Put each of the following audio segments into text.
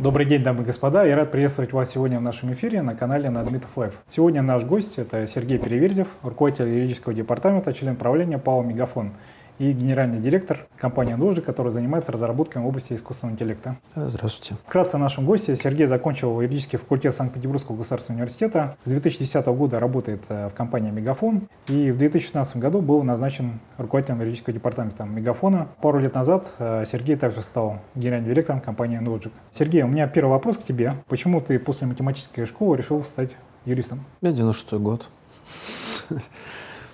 Добрый день, дамы и господа. Я рад приветствовать вас сегодня в нашем эфире на канале Надмитов Live. Сегодня наш гость – это Сергей Переверзев, руководитель юридического департамента, член правления ПАО «Мегафон» и генеральный директор компании «Нужды», который занимается разработкой в области искусственного интеллекта. Здравствуйте. Вкратце о нашем госте. Сергей закончил юридический факультет Санкт-Петербургского государственного университета. С 2010 года работает э, в компании «Мегафон» и в 2016 году был назначен руководителем юридического департамента «Мегафона». Пару лет назад э, Сергей также стал генеральным директором компании «Нлоджик». Сергей, у меня первый вопрос к тебе. Почему ты после математической школы решил стать юристом? Я 96 год.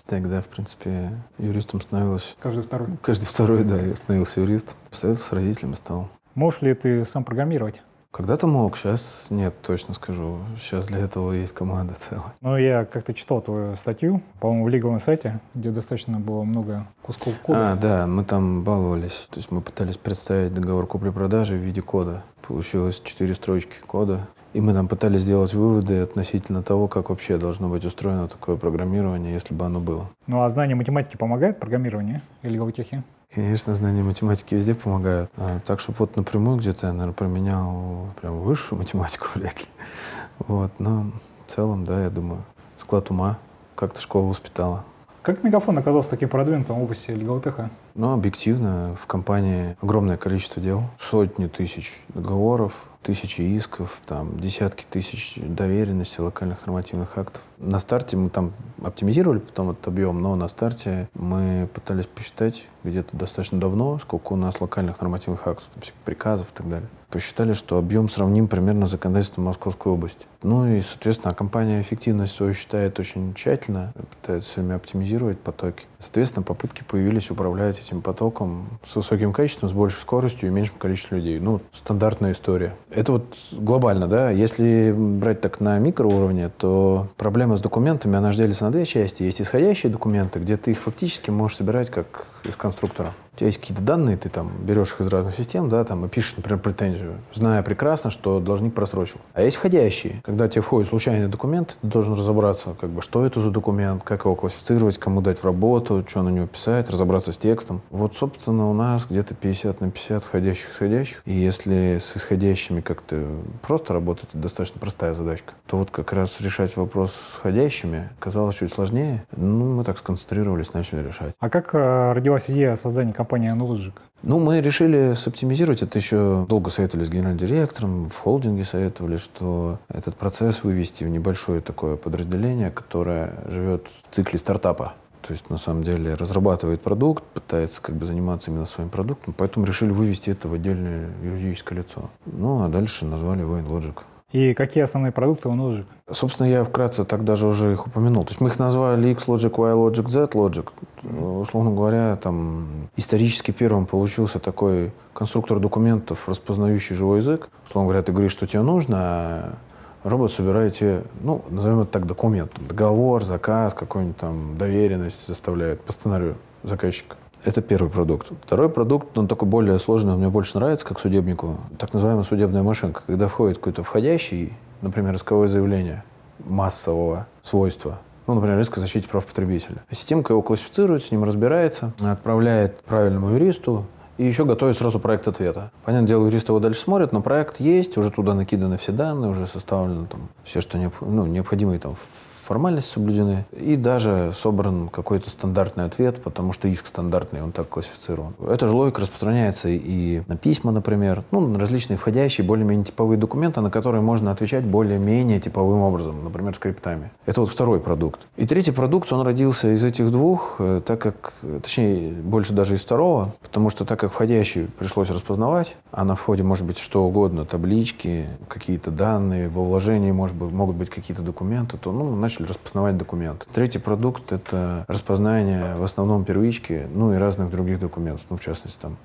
Тогда, в принципе, юристом становилось... Каждый второй? Каждый второй, да, я становился юристом. Посоветовался с родителями стал. Можешь ли ты сам программировать? Когда-то мог, сейчас нет, точно скажу. Сейчас для этого есть команда целая. Ну, я как-то читал твою статью, по-моему, в лиговом сайте, где достаточно было много кусков кода. А, да, мы там баловались. То есть мы пытались представить договор купли-продажи в виде кода. Получилось четыре строчки кода. И мы там пытались сделать выводы относительно того, как вообще должно быть устроено такое программирование, если бы оно было. Ну а знание математики помогает программированию или логотехе? Конечно, знания математики везде помогают. А, так что вот напрямую где-то я, наверное, променял прям высшую математику вряд ли. Вот, но в целом, да, я думаю, склад ума как-то школа воспитала. Как Мегафон оказался таким продвинутым в области легалотеха? Ну, объективно, в компании огромное количество дел, сотни тысяч договоров, тысячи исков, там, десятки тысяч доверенностей, локальных нормативных актов. На старте мы там оптимизировали потом этот объем, но на старте мы пытались посчитать где-то достаточно давно, сколько у нас локальных нормативных актов, там, приказов и так далее. Посчитали, что объем сравним примерно с законодательством Московской области. Ну и, соответственно, компания эффективность свою считает очень тщательно, пытается все время оптимизировать потоки. Соответственно, попытки появились управлять этим потоком с высоким качеством, с большей скоростью и меньшим количеством людей. Ну, стандартная история. Это вот глобально, да. Если брать так на микроуровне, то проблема с документами, она же делится на две части. Есть исходящие документы, где ты их фактически можешь собирать как из конструктора. У тебя есть какие-то данные, ты там берешь их из разных систем, да, там и пишешь, например, претензию, зная прекрасно, что должник просрочил. А есть входящие. Когда тебе входит случайный документ, ты должен разобраться, как бы, что это за документ, как его классифицировать, кому дать в работу, что на него писать, разобраться с текстом. Вот, собственно, у нас где-то 50 на 50 входящих исходящих. И если с исходящими как-то просто работать, это достаточно простая задачка, то вот как раз решать вопрос с входящими казалось чуть сложнее. Ну, мы так сконцентрировались, начали решать. А как э, родилась идея создания компании «Анулоджик»? Ну, мы решили соптимизировать это еще долго советовали с генеральным директором, в холдинге советовали, что этот процесс вывести в небольшое такое подразделение, которое живет в цикле стартапа. То есть, на самом деле, разрабатывает продукт, пытается как бы заниматься именно своим продуктом, поэтому решили вывести это в отдельное юридическое лицо. Ну, а дальше назвали его InLogic. И какие основные продукты у Нулжик? Собственно, я вкратце так даже уже их упомянул. То есть мы их назвали X-Logic, Y-Logic, Z-Logic. Условно говоря, там исторически первым получился такой конструктор документов, распознающий живой язык. Условно говоря, ты говоришь, что тебе нужно, а робот собирает тебе, ну, назовем это так, документ. Договор, заказ, какую-нибудь там доверенность заставляет по сценарию заказчика. Это первый продукт. Второй продукт, он такой более сложный, он мне больше нравится, как судебнику. Так называемая судебная машинка. Когда входит какой-то входящий, например, исковое заявление массового свойства, ну, например, риск о защите прав потребителя. Системка его классифицирует, с ним разбирается, отправляет правильному юристу, и еще готовит сразу проект ответа. Понятное дело, юрист его дальше смотрит, но проект есть, уже туда накиданы все данные, уже составлено там все, что необх... ну, необходимые там формальности соблюдены, и даже собран какой-то стандартный ответ, потому что иск стандартный, он так классифицирован. Эта же логика распространяется и на письма, например, ну, на различные входящие, более-менее типовые документы, на которые можно отвечать более-менее типовым образом, например, скриптами. Это вот второй продукт. И третий продукт, он родился из этих двух, э, так как, точнее, больше даже из второго, потому что так как входящий пришлось распознавать, а на входе может быть что угодно, таблички, какие-то данные, во вложении может быть, могут быть какие-то документы, то ну, начали начали распознавать документы. Третий продукт — это распознание в основном первички, ну и разных других документов, ну, в частности, там,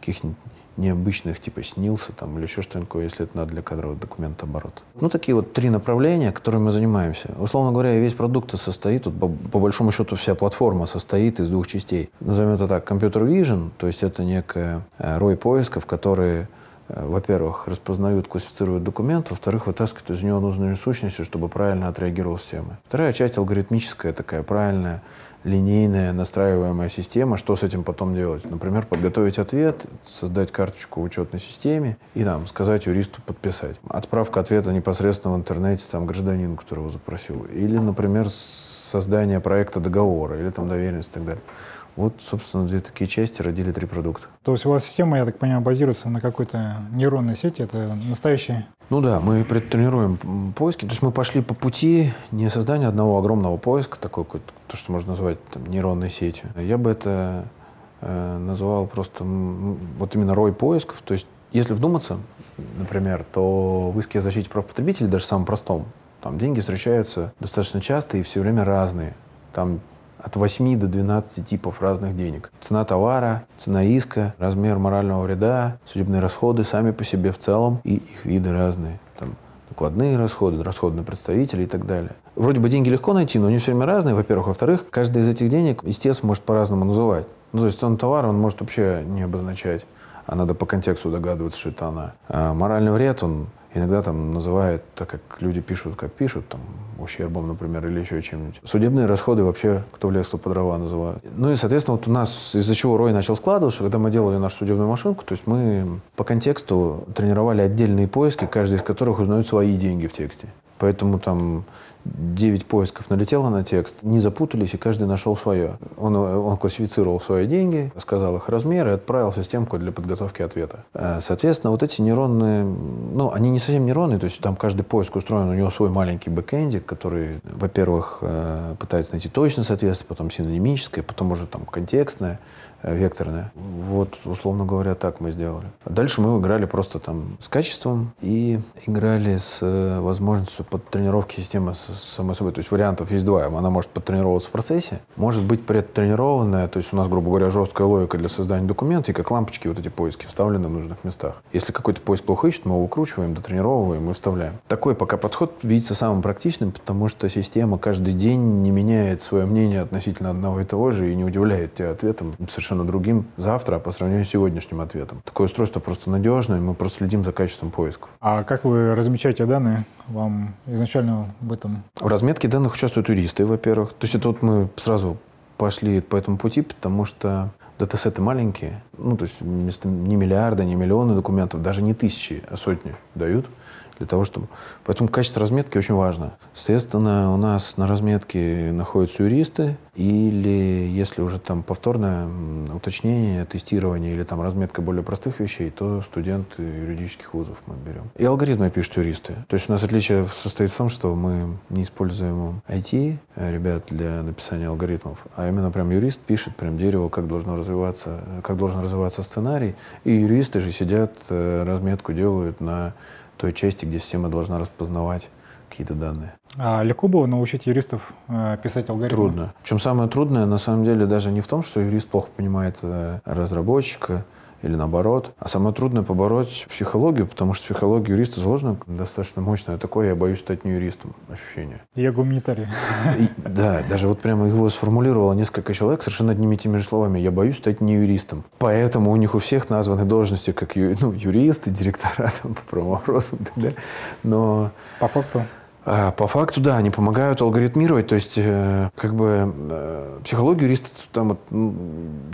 каких-нибудь необычных, типа снился там или еще что-нибудь такое, если это надо для кадрового документа оборот. Ну, такие вот три направления, которыми мы занимаемся. Условно говоря, весь продукт состоит, вот, по, по большому счету вся платформа состоит из двух частей. Назовем это так, компьютер vision, то есть это некая э, рой поисков, которые во-первых, распознают, классифицируют документ, во-вторых, вытаскивают из него нужные сущности, чтобы правильно отреагировала система. Вторая часть алгоритмическая, такая правильная, линейная настраиваемая система, что с этим потом делать. Например, подготовить ответ, создать карточку в учетной системе и там, сказать юристу подписать. Отправка ответа непосредственно в интернете там, гражданину, который его запросил. Или, например, создание проекта договора или там доверенность и так далее. Вот, собственно, две такие части родили три продукта. То есть у вас система, я так понимаю, базируется на какой-то нейронной сети, это настоящий ну да, мы предтренируем поиски. То есть мы пошли по пути не создания одного огромного поиска, такой то, что можно назвать там, нейронной сетью. Я бы это э, называл просто вот именно рой поисков. То есть если вдуматься, например, то в иске о защите прав потребителей, даже самом простом, там деньги встречаются достаточно часто и все время разные. Там от 8 до 12 типов разных денег. Цена товара, цена иска, размер морального вреда, судебные расходы сами по себе в целом и их виды разные. Там накладные расходы, расходы на представителей и так далее. Вроде бы деньги легко найти, но они все время разные, во-первых. Во-вторых, каждый из этих денег, естественно, может по-разному называть. Ну, то есть цену товара он может вообще не обозначать, а надо по контексту догадываться, что это она. А моральный вред, он иногда там называют, так как люди пишут, как пишут, там, ущербом, например, или еще чем-нибудь. Судебные расходы вообще, кто в лес, кто по дрова называют. Ну и, соответственно, вот у нас из-за чего Рой начал складываться, когда мы делали нашу судебную машинку, то есть мы по контексту тренировали отдельные поиски, каждый из которых узнает свои деньги в тексте. Поэтому там 9 поисков налетело на текст, не запутались, и каждый нашел свое. Он, он классифицировал свои деньги, сказал их размер и отправил системку для подготовки ответа. Э, соответственно, вот эти нейронные, ну, они не совсем нейронные, то есть там каждый поиск устроен, у него свой маленький бэкэндик, который, во-первых, э, пытается найти точное соответствие, потом синонимическое, потом уже там контекстное. Э, векторная. Вот, условно говоря, так мы сделали. Дальше мы играли просто там с качеством и играли с э, возможностью подтренировки системы самой собой. То есть вариантов есть два. Она может подтренироваться в процессе, может быть предтренированная, то есть у нас, грубо говоря, жесткая логика для создания документа, и как лампочки вот эти поиски вставлены в нужных местах. Если какой-то поиск плохо ищет, мы его выкручиваем, дотренировываем и вставляем. Такой пока подход видится самым практичным, потому что система каждый день не меняет свое мнение относительно одного и того же и не удивляет тебя ответом совершенно совершенно другим завтра по сравнению с сегодняшним ответом. Такое устройство просто надежное, мы просто следим за качеством поисков. А как вы размечаете данные? Вам изначально в этом... В разметке данных участвуют юристы, во-первых. То есть это вот мы сразу пошли по этому пути, потому что датасеты маленькие, ну, то есть вместо не миллиарда, не миллионы документов, даже не тысячи, а сотни дают для того, чтобы... Поэтому качество разметки очень важно. Соответственно, у нас на разметке находятся юристы, или если уже там повторное уточнение, тестирование или там разметка более простых вещей, то студенты юридических вузов мы берем. И алгоритмы пишут юристы. То есть у нас отличие состоит в том, что мы не используем IT, э, ребят, для написания алгоритмов, а именно прям юрист пишет прям дерево, как должно развиваться, как должен развиваться сценарий, и юристы же сидят, э, разметку делают на той части, где система должна распознавать какие-то данные. А легко было научить юристов э, писать алгоритмы? Трудно. Причем самое трудное, на самом деле, даже не в том, что юрист плохо понимает э, разработчика, или наоборот. А самое трудное побороть психологию, потому что психология юриста заложена достаточно мощная. Такое я боюсь стать не юристом ощущение. Я гуманитарий. И, да, даже вот прямо его сформулировало несколько человек совершенно одними и теми же словами. Я боюсь стать не юристом. Поэтому у них у всех названы должности как ю, ну, юристы, директора там, по правовопросам и так далее. Но... По факту? А, по факту, да, они помогают алгоритмировать, то есть, э, как бы, э, психологию юриста, там, вот,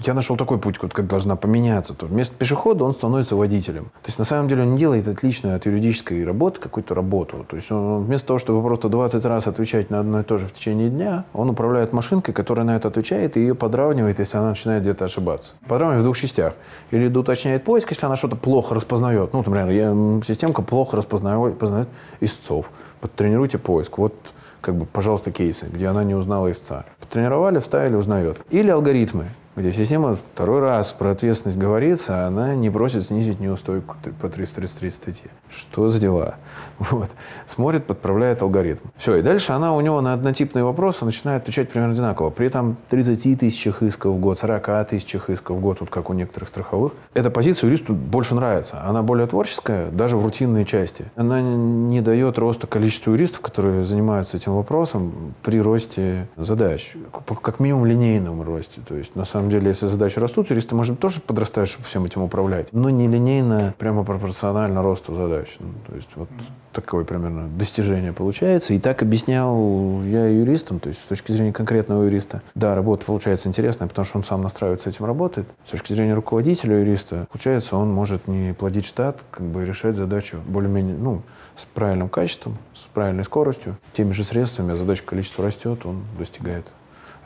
я нашел такой путь, вот, как должна поменяться. То вместо пешехода он становится водителем. То есть, на самом деле, он не делает отличную от юридической работы какую-то работу. То есть, он, вместо того, чтобы просто 20 раз отвечать на одно и то же в течение дня, он управляет машинкой, которая на это отвечает, и ее подравнивает, если она начинает где-то ошибаться. Подравнивает в двух частях. Или уточняет поиск, если она что-то плохо распознает. Ну, например, я, системка плохо распознает, распознает истцов подтренируйте поиск. Вот как бы, пожалуйста, кейсы, где она не узнала истца. Потренировали, вставили, узнает. Или алгоритмы где система второй раз про ответственность говорится, а она не просит снизить неустойку по 333 статье. Что за дела? Вот. Смотрит, подправляет алгоритм. Все, и дальше она у него на однотипные вопросы начинает отвечать примерно одинаково. При этом 30 тысячах исков в год, 40 тысячах исков в год, вот как у некоторых страховых. Эта позиция юристу больше нравится. Она более творческая, даже в рутинной части. Она не дает роста количества юристов, которые занимаются этим вопросом при росте задач. Как минимум линейном росте. То есть, на самом самом деле, если задачи растут, юристы, может быть, тоже подрастают, чтобы всем этим управлять. Но не линейно, прямо пропорционально росту задач. Ну, то есть вот такое примерно достижение получается. И так объяснял я юристам, то есть с точки зрения конкретного юриста. Да, работа получается интересная, потому что он сам настраивает с этим работает. С точки зрения руководителя юриста, получается, он может не плодить штат, как бы решать задачу более-менее, ну, с правильным качеством, с правильной скоростью, теми же средствами, а задача количество растет, он достигает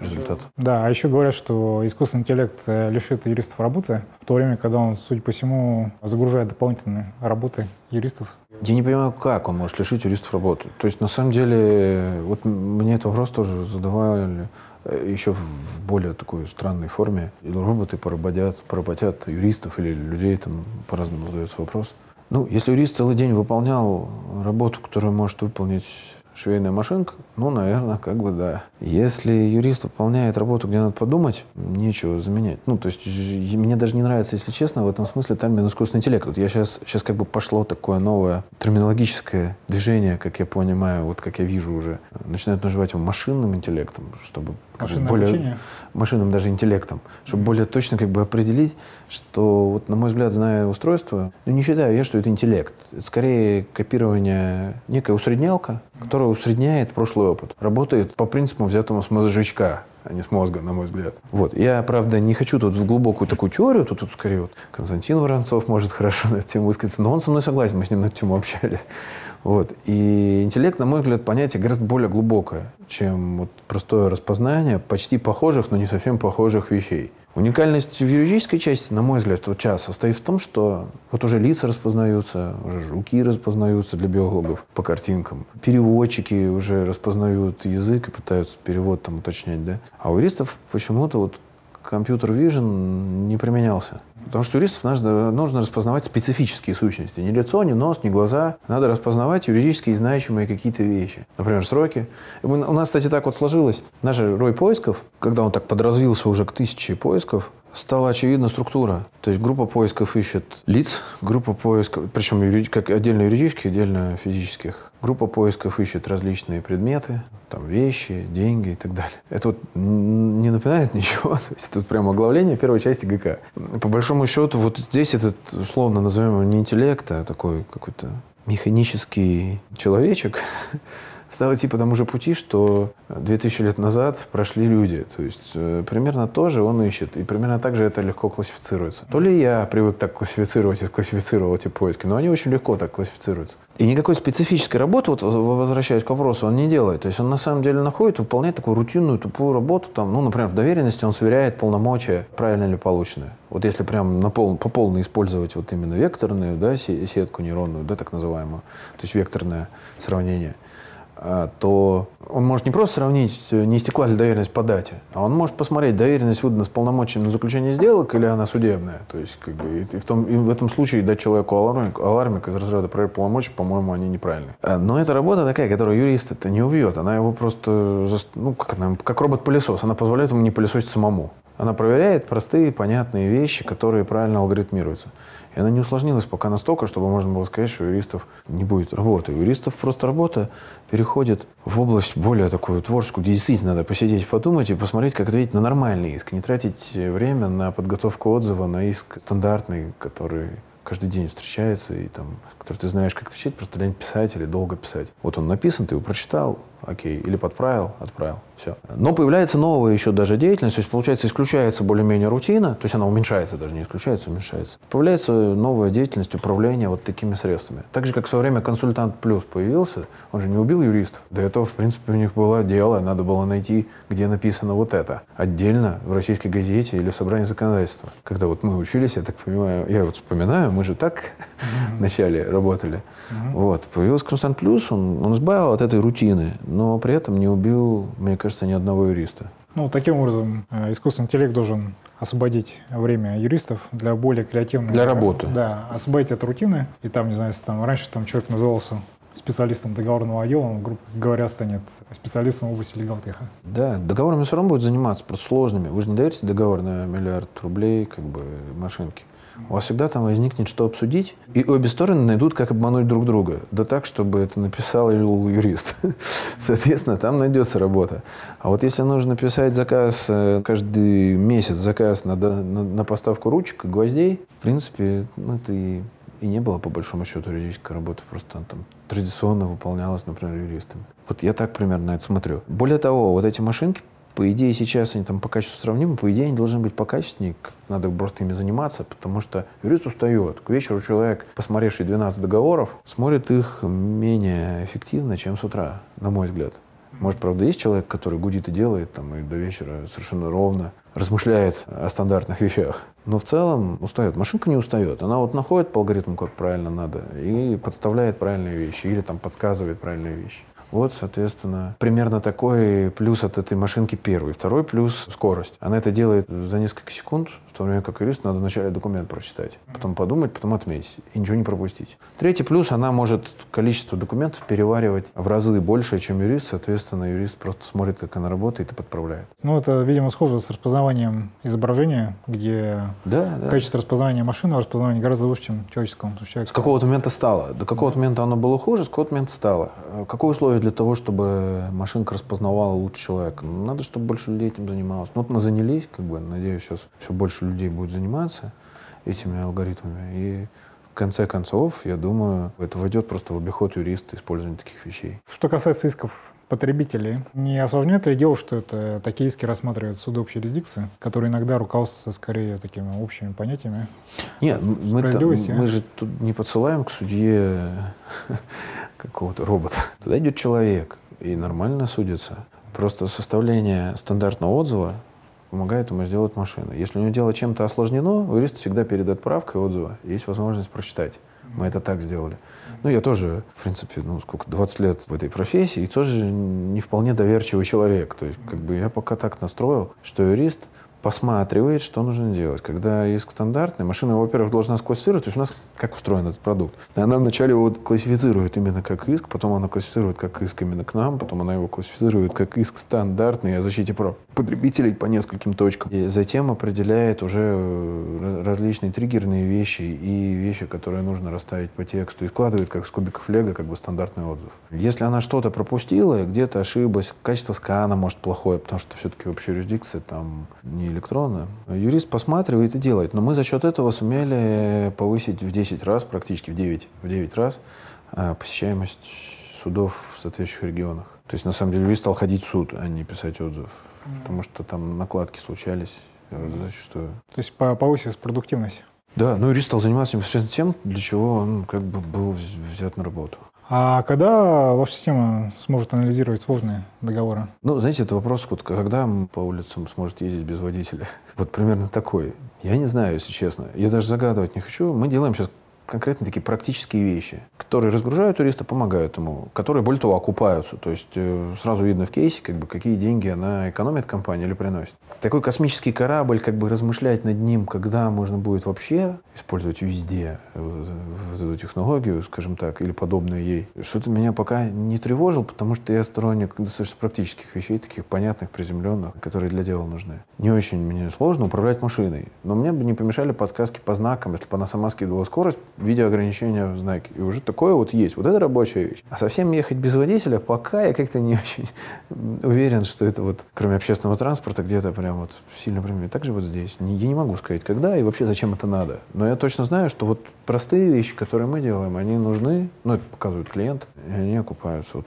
результат. Да, а еще говорят, что искусственный интеллект э, лишит юристов работы, в то время, когда он, судя по всему, загружает дополнительные работы юристов. Я не понимаю, как он может лишить юристов работы. То есть, на самом деле, вот мне этот вопрос тоже задавали э, еще в более такой странной форме. Роботы поработят, поработят юристов или людей, там по-разному задается вопрос. Ну, если юрист целый день выполнял работу, которую может выполнить швейная машинка, ну, наверное, как бы да. Если юрист выполняет работу, где надо подумать, нечего заменять. Ну, то есть мне даже не нравится, если честно, в этом смысле термин искусственный интеллект. Вот я сейчас, сейчас как бы пошло такое новое терминологическое движение, как я понимаю, вот как я вижу уже. Начинают называть его машинным интеллектом, чтобы Машинное более, обучение? машинным даже интеллектом, чтобы mm-hmm. более точно как бы определить, что, вот, на мой взгляд, зная устройство, ну, не считаю я, что это интеллект. Это скорее копирование, некая усреднялка, которая усредняет прошлый опыт. Работает по принципу, взятому с мозжечка а не с мозга, на мой взгляд. Вот. Я, правда, не хочу тут в глубокую такую теорию, тут, тут скорее вот Константин Воронцов может хорошо на эту тему высказаться, но он со мной согласен, мы с ним на эту тему общались. Вот. И интеллект, на мой взгляд, понятие гораздо более глубокое, чем вот простое распознание почти похожих, но не совсем похожих вещей. Уникальность в юридической части, на мой взгляд, вот час состоит в том, что вот уже лица распознаются, уже руки распознаются для биологов по картинкам. Переводчики уже распознают язык и пытаются перевод там уточнять, да. А у юристов почему-то вот компьютер vision не применялся. Потому что юристов нужно, нужно распознавать специфические сущности. Не лицо, не нос, не глаза. Надо распознавать юридически значимые какие-то вещи. Например, сроки. У нас, кстати, так вот сложилось. Наш рой поисков, когда он так подразвился уже к тысяче поисков, стала очевидна структура. То есть группа поисков ищет лиц, группа поисков, причем как отдельно юридических, отдельно физических. Группа поисков ищет различные предметы, там вещи, деньги и так далее. Это вот не напоминает ничего. То есть тут прямо оглавление первой части ГК. По большому счету, вот здесь этот, условно назовем его не интеллект, а такой какой-то механический человечек, стал идти по тому же пути, что 2000 лет назад прошли люди. То есть э, примерно то же он ищет. И примерно так же это легко классифицируется. То ли я привык так классифицировать и классифицировал эти поиски, но они очень легко так классифицируются. И никакой специфической работы, вот возвращаясь к вопросу, он не делает. То есть он на самом деле находит, выполняет такую рутинную, тупую работу. Там, ну, например, в доверенности он сверяет полномочия, правильно ли получены. Вот если прям на пол, по полной использовать вот именно векторную да, сетку нейронную, да, так называемую, то есть векторное сравнение – то он может не просто сравнить, не истекла ли доверенность по дате, а он может посмотреть, доверенность выдана с полномочиями на заключение сделок или она судебная. То есть как бы, и, в, том, и в этом случае дать человеку алармик, алармик из разряда проверь полномочий, по-моему, они неправильные. А, но эта работа такая, которую юрист это не убьет. Она его просто, ну, как, она, как робот-пылесос. Она позволяет ему не пылесосить самому. Она проверяет простые, понятные вещи, которые правильно алгоритмируются. И она не усложнилась пока настолько, чтобы можно было сказать, что у юристов не будет работы. У юристов просто работа переходит в область более такую творческую, где действительно надо посидеть, подумать и посмотреть, как ответить на нормальный иск. Не тратить время на подготовку отзыва на иск стандартный, который каждый день встречается, и там, который ты знаешь, как отвечать, просто лень писать или долго писать. Вот он написан, ты его прочитал, окей, или подправил, отправил, все. Но появляется новая еще даже деятельность, то есть, получается, исключается более-менее рутина, то есть она уменьшается, даже не исключается, уменьшается. Появляется новая деятельность управления вот такими средствами. Так же, как в свое время консультант плюс появился, он же не убил юристов. До этого, в принципе, у них было дело, надо было найти, где написано вот это. Отдельно в российской газете или в собрании законодательства. Когда вот мы учились, я так понимаю, я вот вспоминаю, мы же так mm-hmm. вначале работали. Mm-hmm. Вот. Появился консультант плюс, он, он избавил от этой рутины но при этом не убил, мне кажется, ни одного юриста. Ну, таким образом, э, искусственный интеллект должен освободить время юристов для более креативной... Для работы. Да, освободить от рутины. И там, не знаю, если там раньше там человек назывался специалистом договорного отдела, он, грубо говоря, станет специалистом в области легалтеха. Да, договорами все равно будет заниматься, просто сложными. Вы же не даете договор на миллиард рублей как бы машинке. У вас всегда там возникнет что обсудить, и обе стороны найдут, как обмануть друг друга. Да так, чтобы это написал юрист. Соответственно, там найдется работа. А вот если нужно писать заказ, э, каждый месяц заказ на, на, на поставку ручек, гвоздей, в принципе, ну, это и, и не было, по большому счету, юридической работы. Просто там традиционно выполнялась, например, юристами. Вот я так примерно это смотрю. Более того, вот эти машинки по идее, сейчас они там по качеству сравнимы, по идее, они должны быть покачественнее, надо просто ими заниматься, потому что юрист устает. К вечеру человек, посмотревший 12 договоров, смотрит их менее эффективно, чем с утра, на мой взгляд. Может, правда, есть человек, который гудит и делает, там, и до вечера совершенно ровно размышляет о стандартных вещах. Но в целом устает. Машинка не устает. Она вот находит по алгоритму, как правильно надо, и подставляет правильные вещи, или там подсказывает правильные вещи. Вот, соответственно, примерно такой плюс от этой машинки первый. Второй плюс — скорость. Она это делает за несколько секунд, в то время как юрист надо вначале документ прочитать, потом подумать, потом отметить и ничего не пропустить. Третий плюс — она может количество документов переваривать в разы больше, чем юрист. Соответственно, юрист просто смотрит, как она работает и подправляет. Ну, это, видимо, схоже с распознаванием изображения, где да, да. качество распознавания машины, распознавания гораздо лучше, чем человеческом. Человек... С какого-то момента стало. До какого-то момента оно было хуже, с какого-то момента стало. Какое условие для того, чтобы машинка распознавала лучше человека? Надо, чтобы больше людей этим занималось. Ну, вот мы занялись, как бы, надеюсь, сейчас все больше людей будет заниматься этими алгоритмами. И в конце концов, я думаю, это войдет просто в обиход юриста использование таких вещей. Что касается исков потребителей, не осложняет ли дело, что это такие иски рассматривают суды общей юрисдикции, которые иногда руководствуются скорее такими общими понятиями? Нет, мы, мы же тут не подсылаем к судье какого-то робота. Туда идет человек и нормально судится. Просто составление стандартного отзыва помогает ему сделать машину. Если у него дело чем-то осложнено, у юриста всегда перед отправкой отзыва есть возможность прочитать. Мы это так сделали. Ну, я тоже, в принципе, ну, сколько, 20 лет в этой профессии, и тоже не вполне доверчивый человек. То есть, как бы я пока так настроил, что юрист посматривает, что нужно делать. Когда иск стандартный, машина, во-первых, должна склассифицировать, то есть у нас как устроен этот продукт. Она вначале его классифицирует именно как иск, потом она классифицирует как иск именно к нам, потом она его классифицирует как иск стандартный о защите прав потребителей по нескольким точкам. И затем определяет уже э, различные триггерные вещи и вещи, которые нужно расставить по тексту, и складывает как с кубиков лего как бы стандартный отзыв. Если она что-то пропустила, где-то ошиблась, качество скана может плохое, потому что все-таки общая юрисдикция там не электронно. Юрист посматривает и делает. Но мы за счет этого сумели повысить в 10 раз, практически в 9, в 9 раз а, посещаемость судов в соответствующих регионах. То есть, на самом деле, юрист стал ходить в суд, а не писать отзыв. Потому что там накладки случались э, зачастую. То есть повысилась продуктивность? Да, ну юрист стал заниматься непосредственно тем, для чего он как бы был взят на работу. А когда ваша система сможет анализировать сложные договоры? Ну, знаете, это вопрос, вот, когда по улицам сможет ездить без водителя. Вот примерно такой. Я не знаю, если честно. Я даже загадывать не хочу. Мы делаем сейчас конкретно такие практические вещи, которые разгружают туриста, помогают ему, которые, более того, окупаются. То есть э, сразу видно в кейсе, как бы, какие деньги она экономит компания или приносит. Такой космический корабль, как бы размышлять над ним, когда можно будет вообще использовать везде эту технологию, скажем так, или подобную ей, что-то меня пока не тревожил, потому что я сторонник достаточно практических вещей, таких понятных, приземленных, которые для дела нужны. Не очень мне сложно управлять машиной, но мне бы не помешали подсказки по знакам, если бы она сама скидывала скорость, видя ограничения в знаке. И уже такое вот есть. Вот это рабочая вещь. А совсем ехать без водителя, пока я как-то не очень уверен, что это вот, кроме общественного транспорта, где-то прям вот сильно прям так же вот здесь. Я не могу сказать, когда и вообще зачем это надо. Но я точно знаю, что вот простые вещи, которые мы делаем, они нужны, ну, это показывает клиент, и они окупаются. Вот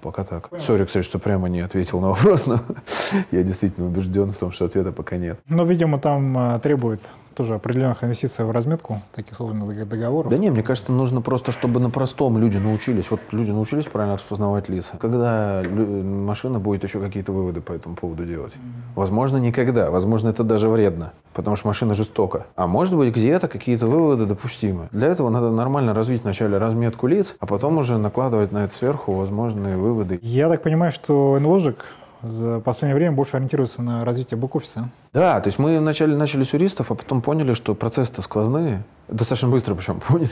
пока так. Сори, кстати, что прямо не ответил на вопрос, но я действительно убежден в том, что ответа пока нет. Но, видимо, там а, требует тоже определенных инвестиций в разметку таких сложных договоров. Да не, мне кажется, нужно просто, чтобы на простом люди научились. Вот люди научились правильно распознавать лица. Когда машина будет еще какие-то выводы по этому поводу делать? Возможно, никогда. Возможно, это даже вредно, потому что машина жестока. А может быть, где-то какие-то выводы допустимы. Для этого надо нормально развить вначале разметку лиц, а потом уже накладывать на это сверху возможные выводы. Я так понимаю, что NLogic за последнее время больше ориентируется на развитие бэк-офиса. Да, то есть мы вначале начали с юристов, а потом поняли, что процессы-то сквозные. Достаточно быстро причем поняли.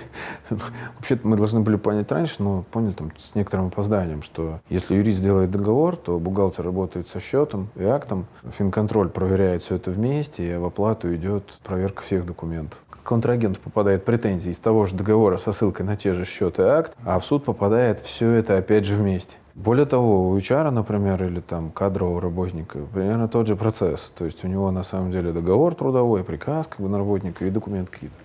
Вообще-то мы должны были понять раньше, но поняли там с некоторым опозданием, что если юрист делает договор, то бухгалтер работает со счетом и актом, финконтроль проверяет все это вместе, и в оплату идет проверка всех документов контрагенту попадает претензии из того же договора со ссылкой на те же счеты акт, а в суд попадает все это опять же вместе. Более того, у HR, например, или там кадрового работника, примерно тот же процесс. То есть у него на самом деле договор трудовой, приказ как бы на работника и документ какие-то.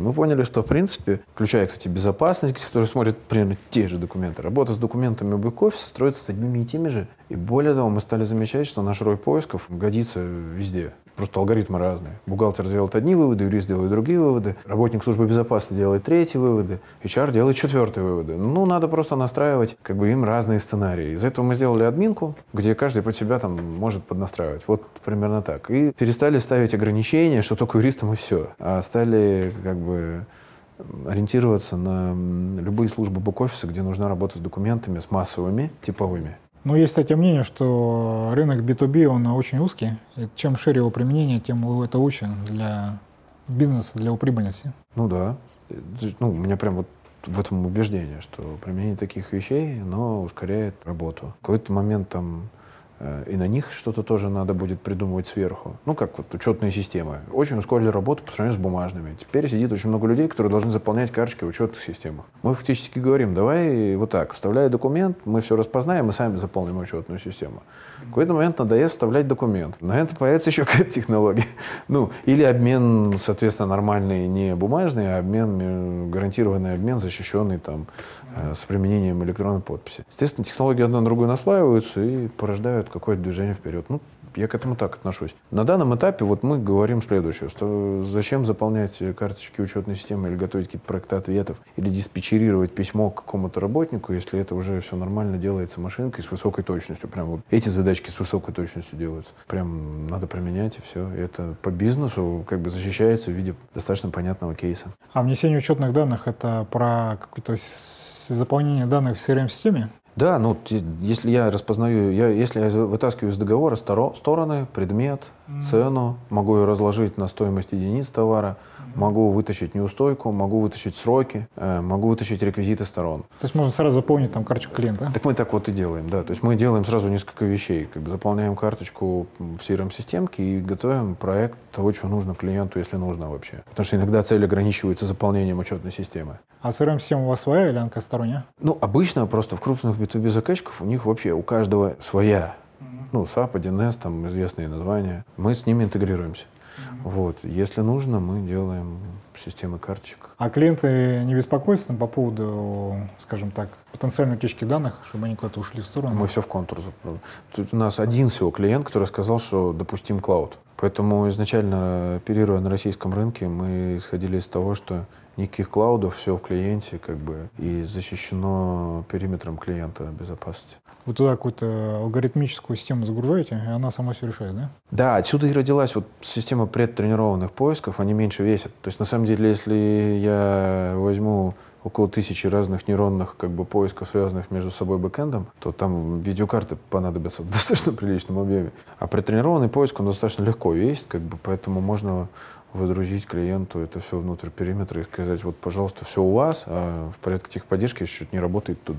Мы поняли, что в принципе, включая, кстати, безопасность, который смотрит примерно те же документы, работа с документами бэк-офиса строится с одними и теми же. И более того, мы стали замечать, что наш рой поисков годится везде. Просто алгоритмы разные. Бухгалтер делает одни выводы, юрист делает другие выводы, работник службы безопасности делает третьи выводы, HR делает четвертые выводы. Ну, надо просто настраивать как бы им разные сценарии. Из этого мы сделали админку, где каждый под себя там может поднастраивать. Вот примерно так. И перестали ставить ограничения, что только юристам и все. А стали как бы ориентироваться на любые службы бэк-офиса, где нужна работа с документами, с массовыми, типовыми. Но есть, кстати, мнение, что рынок B2B, он очень узкий. И чем шире его применение, тем это лучше для бизнеса, для его прибыльности. Ну да. Ну, у меня прям вот в этом убеждение, что применение таких вещей, оно ускоряет работу. В какой-то момент там и на них что-то тоже надо будет придумывать сверху. Ну, как вот учетные системы. Очень ускорили работу по сравнению с бумажными. Теперь сидит очень много людей, которые должны заполнять карточки в учетных системах. Мы фактически говорим, давай вот так, вставляй документ, мы все распознаем, мы сами заполним учетную систему. В какой-то момент надоест вставлять документ. На это появится еще какая-то технология. Ну, или обмен, соответственно, нормальный, не бумажный, а обмен, гарантированный обмен, защищенный там э, с применением электронной подписи. Естественно, технологии одна на другую наслаиваются и порождают какое-то движение вперед. Ну, я к этому так отношусь. На данном этапе вот мы говорим следующее. Что зачем заполнять карточки учетной системы или готовить какие-то проекты ответов, или диспетчерировать письмо к какому-то работнику, если это уже все нормально делается машинкой с высокой точностью. Прям вот эти задачки с высокой точностью делаются. Прям надо применять и все. И это по бизнесу как бы защищается в виде достаточно понятного кейса. А внесение учетных данных это про какое-то заполнение данных в CRM-системе? Да, ну если я распознаю, я, если я вытаскиваю из договора сторо, стороны, предмет, mm-hmm. цену, могу ее разложить на стоимость единиц товара, Могу вытащить неустойку, могу вытащить сроки, э, могу вытащить реквизиты сторон. То есть можно сразу заполнить там карточку клиента? Так мы так вот и делаем, да. То есть мы делаем сразу несколько вещей. Как бы заполняем карточку в CRM-системке и готовим проект того, что нужно клиенту, если нужно вообще. Потому что иногда цель ограничивается заполнением учетной системы. А CRM-система у вас своя или она сторонняя? Ну, обычно просто в крупных B2B заказчиков у них вообще у каждого своя. Ну, SAP, 1С, там известные названия. Мы с ними интегрируемся. Вот. Если нужно, мы делаем системы карточек. А клиенты не беспокоятся по поводу, скажем так, потенциальной утечки данных, чтобы они куда-то ушли в сторону? Мы все в контур. Тут у нас один всего клиент, который сказал, что допустим клауд. Поэтому изначально, оперируя на российском рынке, мы исходили из того, что никаких клаудов, все в клиенте, как бы, и защищено периметром клиента безопасности. Вы туда какую-то алгоритмическую систему загружаете, и она сама все решает, да? Да, отсюда и родилась вот система предтренированных поисков, они меньше весят. То есть, на самом деле, если я возьму около тысячи разных нейронных как бы, поисков, связанных между собой бэкэндом, то там видеокарты понадобятся в достаточно приличном объеме. А претренированный поиск, он достаточно легко весит, как бы, поэтому можно выдрузить клиенту это все внутрь периметра и сказать, вот, пожалуйста, все у вас, а в порядке техподдержки, если что-то не работает, то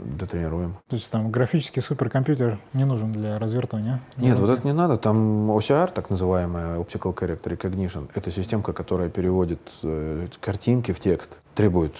дотренируем. То есть там графический суперкомпьютер не нужен для развертывания? Нет, вот это не надо. Там OCR, так называемая Optical Character Recognition, это системка, которая переводит э, картинки в текст, требует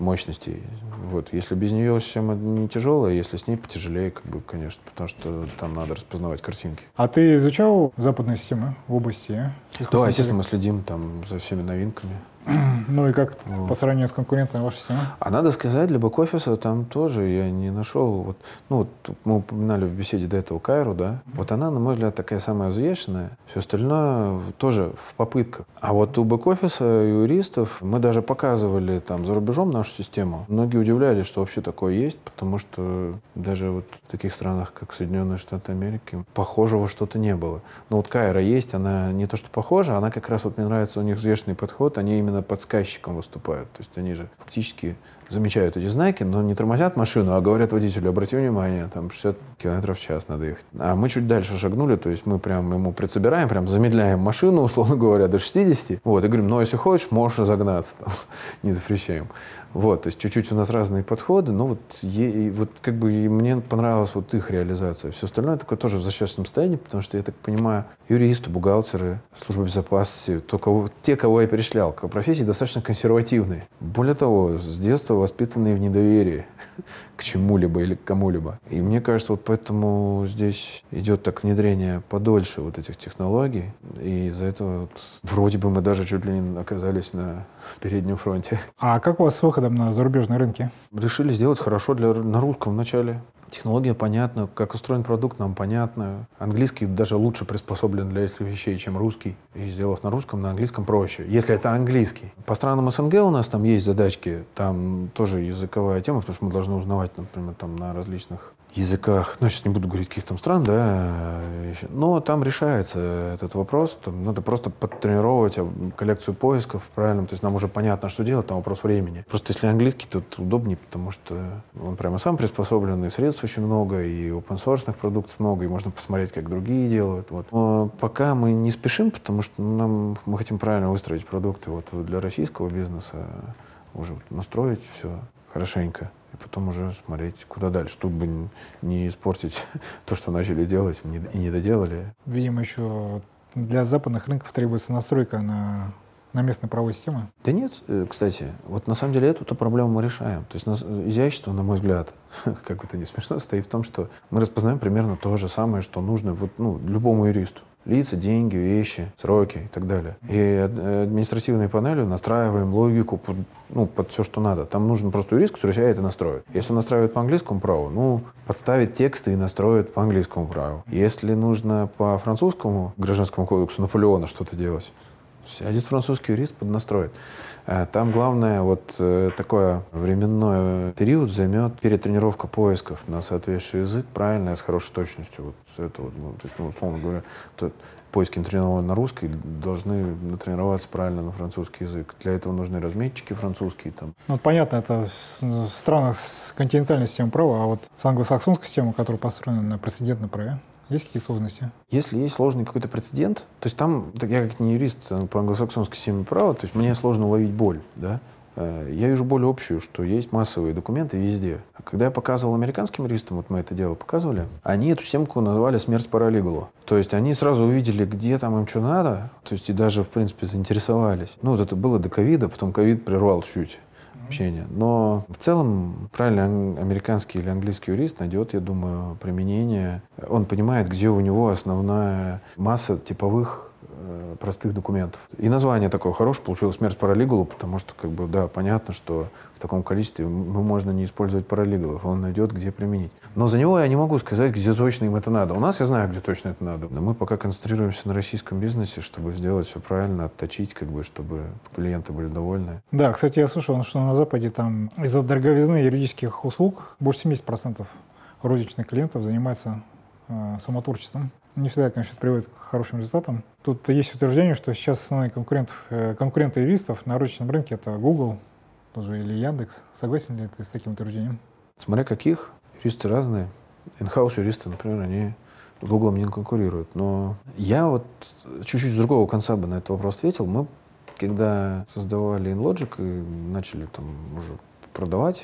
мощностей. Вот. Если без нее система не тяжелая, если с ней потяжелее, как бы, конечно, потому что там надо распознавать картинки. А ты изучал западные системы в области? Да, естественно, мы следим там за всеми новинками. Ну и как вот. по сравнению с конкурентами ваша система? А надо сказать, для бэк-офиса там тоже я не нашел. Вот, ну, вот мы упоминали в беседе до этого Кайру, да. Вот она, на мой взгляд, такая самая взвешенная. Все остальное тоже в попытках. А вот у бэк-офиса юристов мы даже показывали там за рубежом нашу систему. Многие удивлялись, что вообще такое есть, потому что даже вот в таких странах, как Соединенные Штаты Америки, похожего что-то не было. Но вот Кайра есть, она не то что похожа, она как раз вот мне нравится, у них взвешенный подход, они именно подсказчиком выступают. То есть они же фактически замечают эти знаки, но не тормозят машину, а говорят водителю, обрати внимание, там 60 километров в час надо ехать. А мы чуть дальше шагнули, то есть мы прям ему предсобираем, прям замедляем машину, условно говоря, до 60. Вот, и говорим, ну, если хочешь, можешь разогнаться, там, не запрещаем. Вот, то есть чуть-чуть у нас разные подходы, но вот, е, вот как бы мне понравилась вот их реализация. Все остальное такое тоже в зачастном состоянии, потому что, я так понимаю, юристы, бухгалтеры, служба безопасности, то, кого, те, кого я перечислял, профессии достаточно консервативные. Более того, с детства воспитанные в недоверии к чему-либо или к кому-либо. И мне кажется, вот поэтому здесь идет так внедрение подольше вот этих технологий, и из-за этого вот, вроде бы мы даже чуть ли не оказались на переднем фронте. А как у вас с выходом на зарубежные рынки? Решили сделать хорошо для, на русском вначале. Технология понятна, как устроен продукт нам понятно. Английский даже лучше приспособлен для этих вещей, чем русский. И сделав на русском, на английском проще, если это английский. По странам СНГ у нас там есть задачки, там тоже языковая тема, потому что мы должны узнавать, например, там на различных языках, ну, сейчас не буду говорить каких там стран, да, еще. но там решается этот вопрос, там надо просто подтренировать коллекцию поисков правильно, то есть нам уже понятно, что делать, там вопрос времени. Просто если английский, то удобнее, потому что он прямо сам приспособлен, и средств очень много, и open source продуктов много, и можно посмотреть, как другие делают. Вот. Но пока мы не спешим, потому что нам, мы хотим правильно выстроить продукты вот для российского бизнеса, уже настроить все хорошенько потом уже смотреть, куда дальше, чтобы не испортить то, что начали делать и не доделали. Видимо, еще для западных рынков требуется настройка на на местной правовой системы? Да нет, э, кстати, вот на самом деле эту проблему мы решаем. То есть изящество, на мой взгляд, как это не смешно, стоит в том, что мы распознаем примерно то же самое, что нужно вот, ну, любому юристу лица, деньги, вещи, сроки и так далее. И административной панелью настраиваем логику под, ну, под все, что надо. Там нужен просто юрист, который себя это настроит. Если он настраивает по английскому праву, ну, подставить тексты и настроит по английскому праву. Если нужно по французскому гражданскому кодексу Наполеона что-то делать, сядет французский юрист, поднастроит. Э, там главное вот э, такое временной период займет перетренировка поисков на соответствующий язык, правильно, с хорошей точностью. Вот это вот, ну, то есть, ну, условно говоря, то поиски натренированы на русский, должны натренироваться правильно на французский язык. Для этого нужны разметчики французские. Там. Ну, понятно, это в странах с континентальной системой права, а вот с англосаксонской системой, которая построена на прецедентном праве, есть какие-то сложности? Если есть сложный какой-то прецедент, то есть там, я как не юрист э, по англосаксонской системе права, то есть мне сложно уловить боль, да, э, я вижу более общую, что есть массовые документы везде. А когда я показывал американским юристам, вот мы это дело показывали, они эту системку назвали «смерть паралигалу». То есть они сразу увидели, где там им что надо, то есть и даже, в принципе, заинтересовались. Ну, вот это было до ковида, потом ковид прервал чуть общения. Но в целом правильно американский или английский юрист найдет, я думаю, применение. Он понимает, где у него основная масса типовых Э, простых документов. И название такое хорошее получилось «Смерть паралигалу», потому что, как бы, да, понятно, что в таком количестве мы можно не использовать паралигалов, он найдет, где применить. Но за него я не могу сказать, где точно им это надо. У нас я знаю, где точно это надо. Но мы пока концентрируемся на российском бизнесе, чтобы сделать все правильно, отточить, как бы, чтобы клиенты были довольны. Да, кстати, я слышал, что на Западе там из-за дороговизны юридических услуг больше 70% розничных клиентов занимается э, самотворчеством. Не всегда, конечно, это приводит к хорошим результатам. Тут есть утверждение, что сейчас основные конкурентов, э, конкуренты юристов на рыночном рынке это Google тоже или Яндекс. Согласен ли ты с таким утверждением? Смотря каких. Юристы разные. Инхаус юристы, например, они с Google не конкурируют. Но я вот чуть-чуть с другого конца бы на этот вопрос ответил. Мы, когда создавали InLogic и начали там уже продавать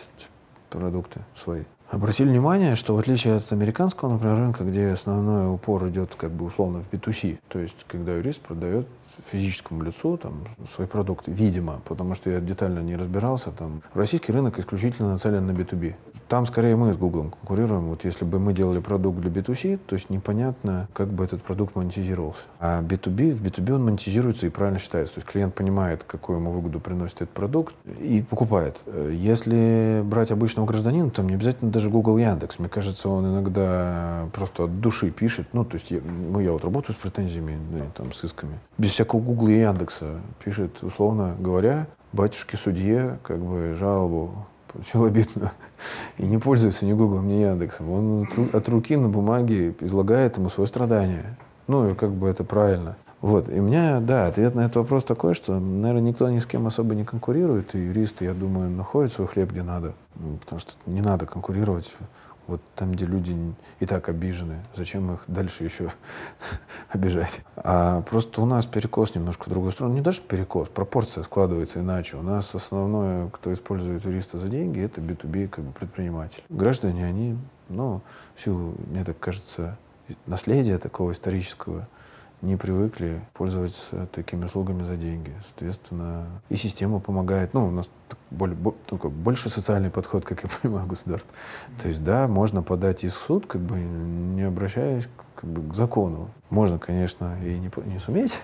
продукты свои, обратили внимание, что в отличие от американского, например, рынка, где основной упор идет как бы условно в B2C, то есть когда юрист продает физическому лицу там, свои продукты, видимо, потому что я детально не разбирался. Там. Российский рынок исключительно нацелен на B2B. Там скорее мы с Google конкурируем. Вот если бы мы делали продукт для B2C, то есть непонятно, как бы этот продукт монетизировался. А B2B, в B2B он монетизируется и правильно считается. То есть клиент понимает, какую ему выгоду приносит этот продукт и покупает. Если брать обычного гражданина, то не обязательно даже Google Яндекс. Мне кажется, он иногда просто от души пишет. Ну, то есть я, ну, я вот работаю с претензиями, ну, там, с исками. Без всякого Google и Яндекса. Пишет, условно говоря, батюшке судье как бы жалобу челобитную и не пользуется ни Гуглом, ни Яндексом. Он от руки на бумаге излагает ему свое страдание. Ну, и как бы это правильно. Вот, и у меня, да, ответ на этот вопрос такой, что, наверное, никто ни с кем особо не конкурирует, и юристы, я думаю, находят свой хлеб где надо, потому что не надо конкурировать вот там, где люди и так обижены, зачем их дальше еще обижать? А просто у нас перекос немножко в другую сторону. Не даже перекос, пропорция складывается иначе. У нас основное, кто использует юриста за деньги, это B2B как бы предприниматель. Граждане, они, ну, в силу, мне так кажется, наследия такого исторического, не привыкли пользоваться такими услугами за деньги. Соответственно, и система помогает. Ну, у нас более, такой, больше социальный подход, как я понимаю, государство. То есть, да, можно подать и в суд, как бы не обращаясь как бы, к закону. Можно, конечно, и не, не суметь,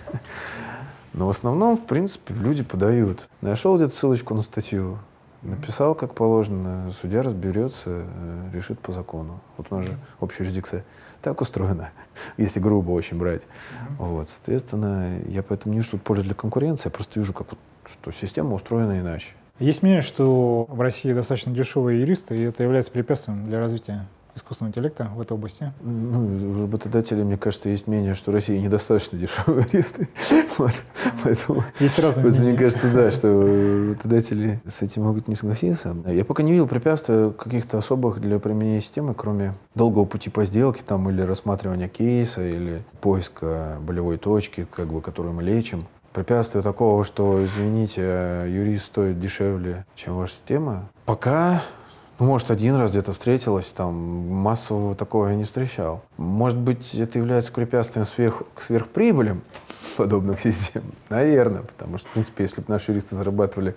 но в основном, в принципе, люди подают. Нашел где-то ссылочку на статью, написал как положено, судья разберется, э, решит по закону. Вот у нас же общая юрисдикция так устроена, если грубо очень брать. Mm-hmm. Вот, соответственно, я поэтому не вижу поля для конкуренции, я просто вижу, как, что система устроена иначе. Есть мнение, что в России достаточно дешевые юристы, и это является препятствием для развития искусственного интеллекта в этой области? Ну, у работодателей, мне кажется, есть мнение, что в России недостаточно дешевые юристы. вот. Поэтому, есть разные мнения. Мне кажется, да, что работодатели с этим могут не согласиться. Я пока не видел препятствий каких-то особых для применения системы, кроме долгого пути по сделке там, или рассматривания кейса, или поиска болевой точки, как бы, которую мы лечим. Препятствия такого, что, извините, юрист стоит дешевле, чем ваша система, пока ну, может, один раз где-то встретилась, там массового такого я не встречал. Может быть, это является препятствием сверх, к сверхприбылям подобных систем? Наверное, потому что, в принципе, если бы наши юристы зарабатывали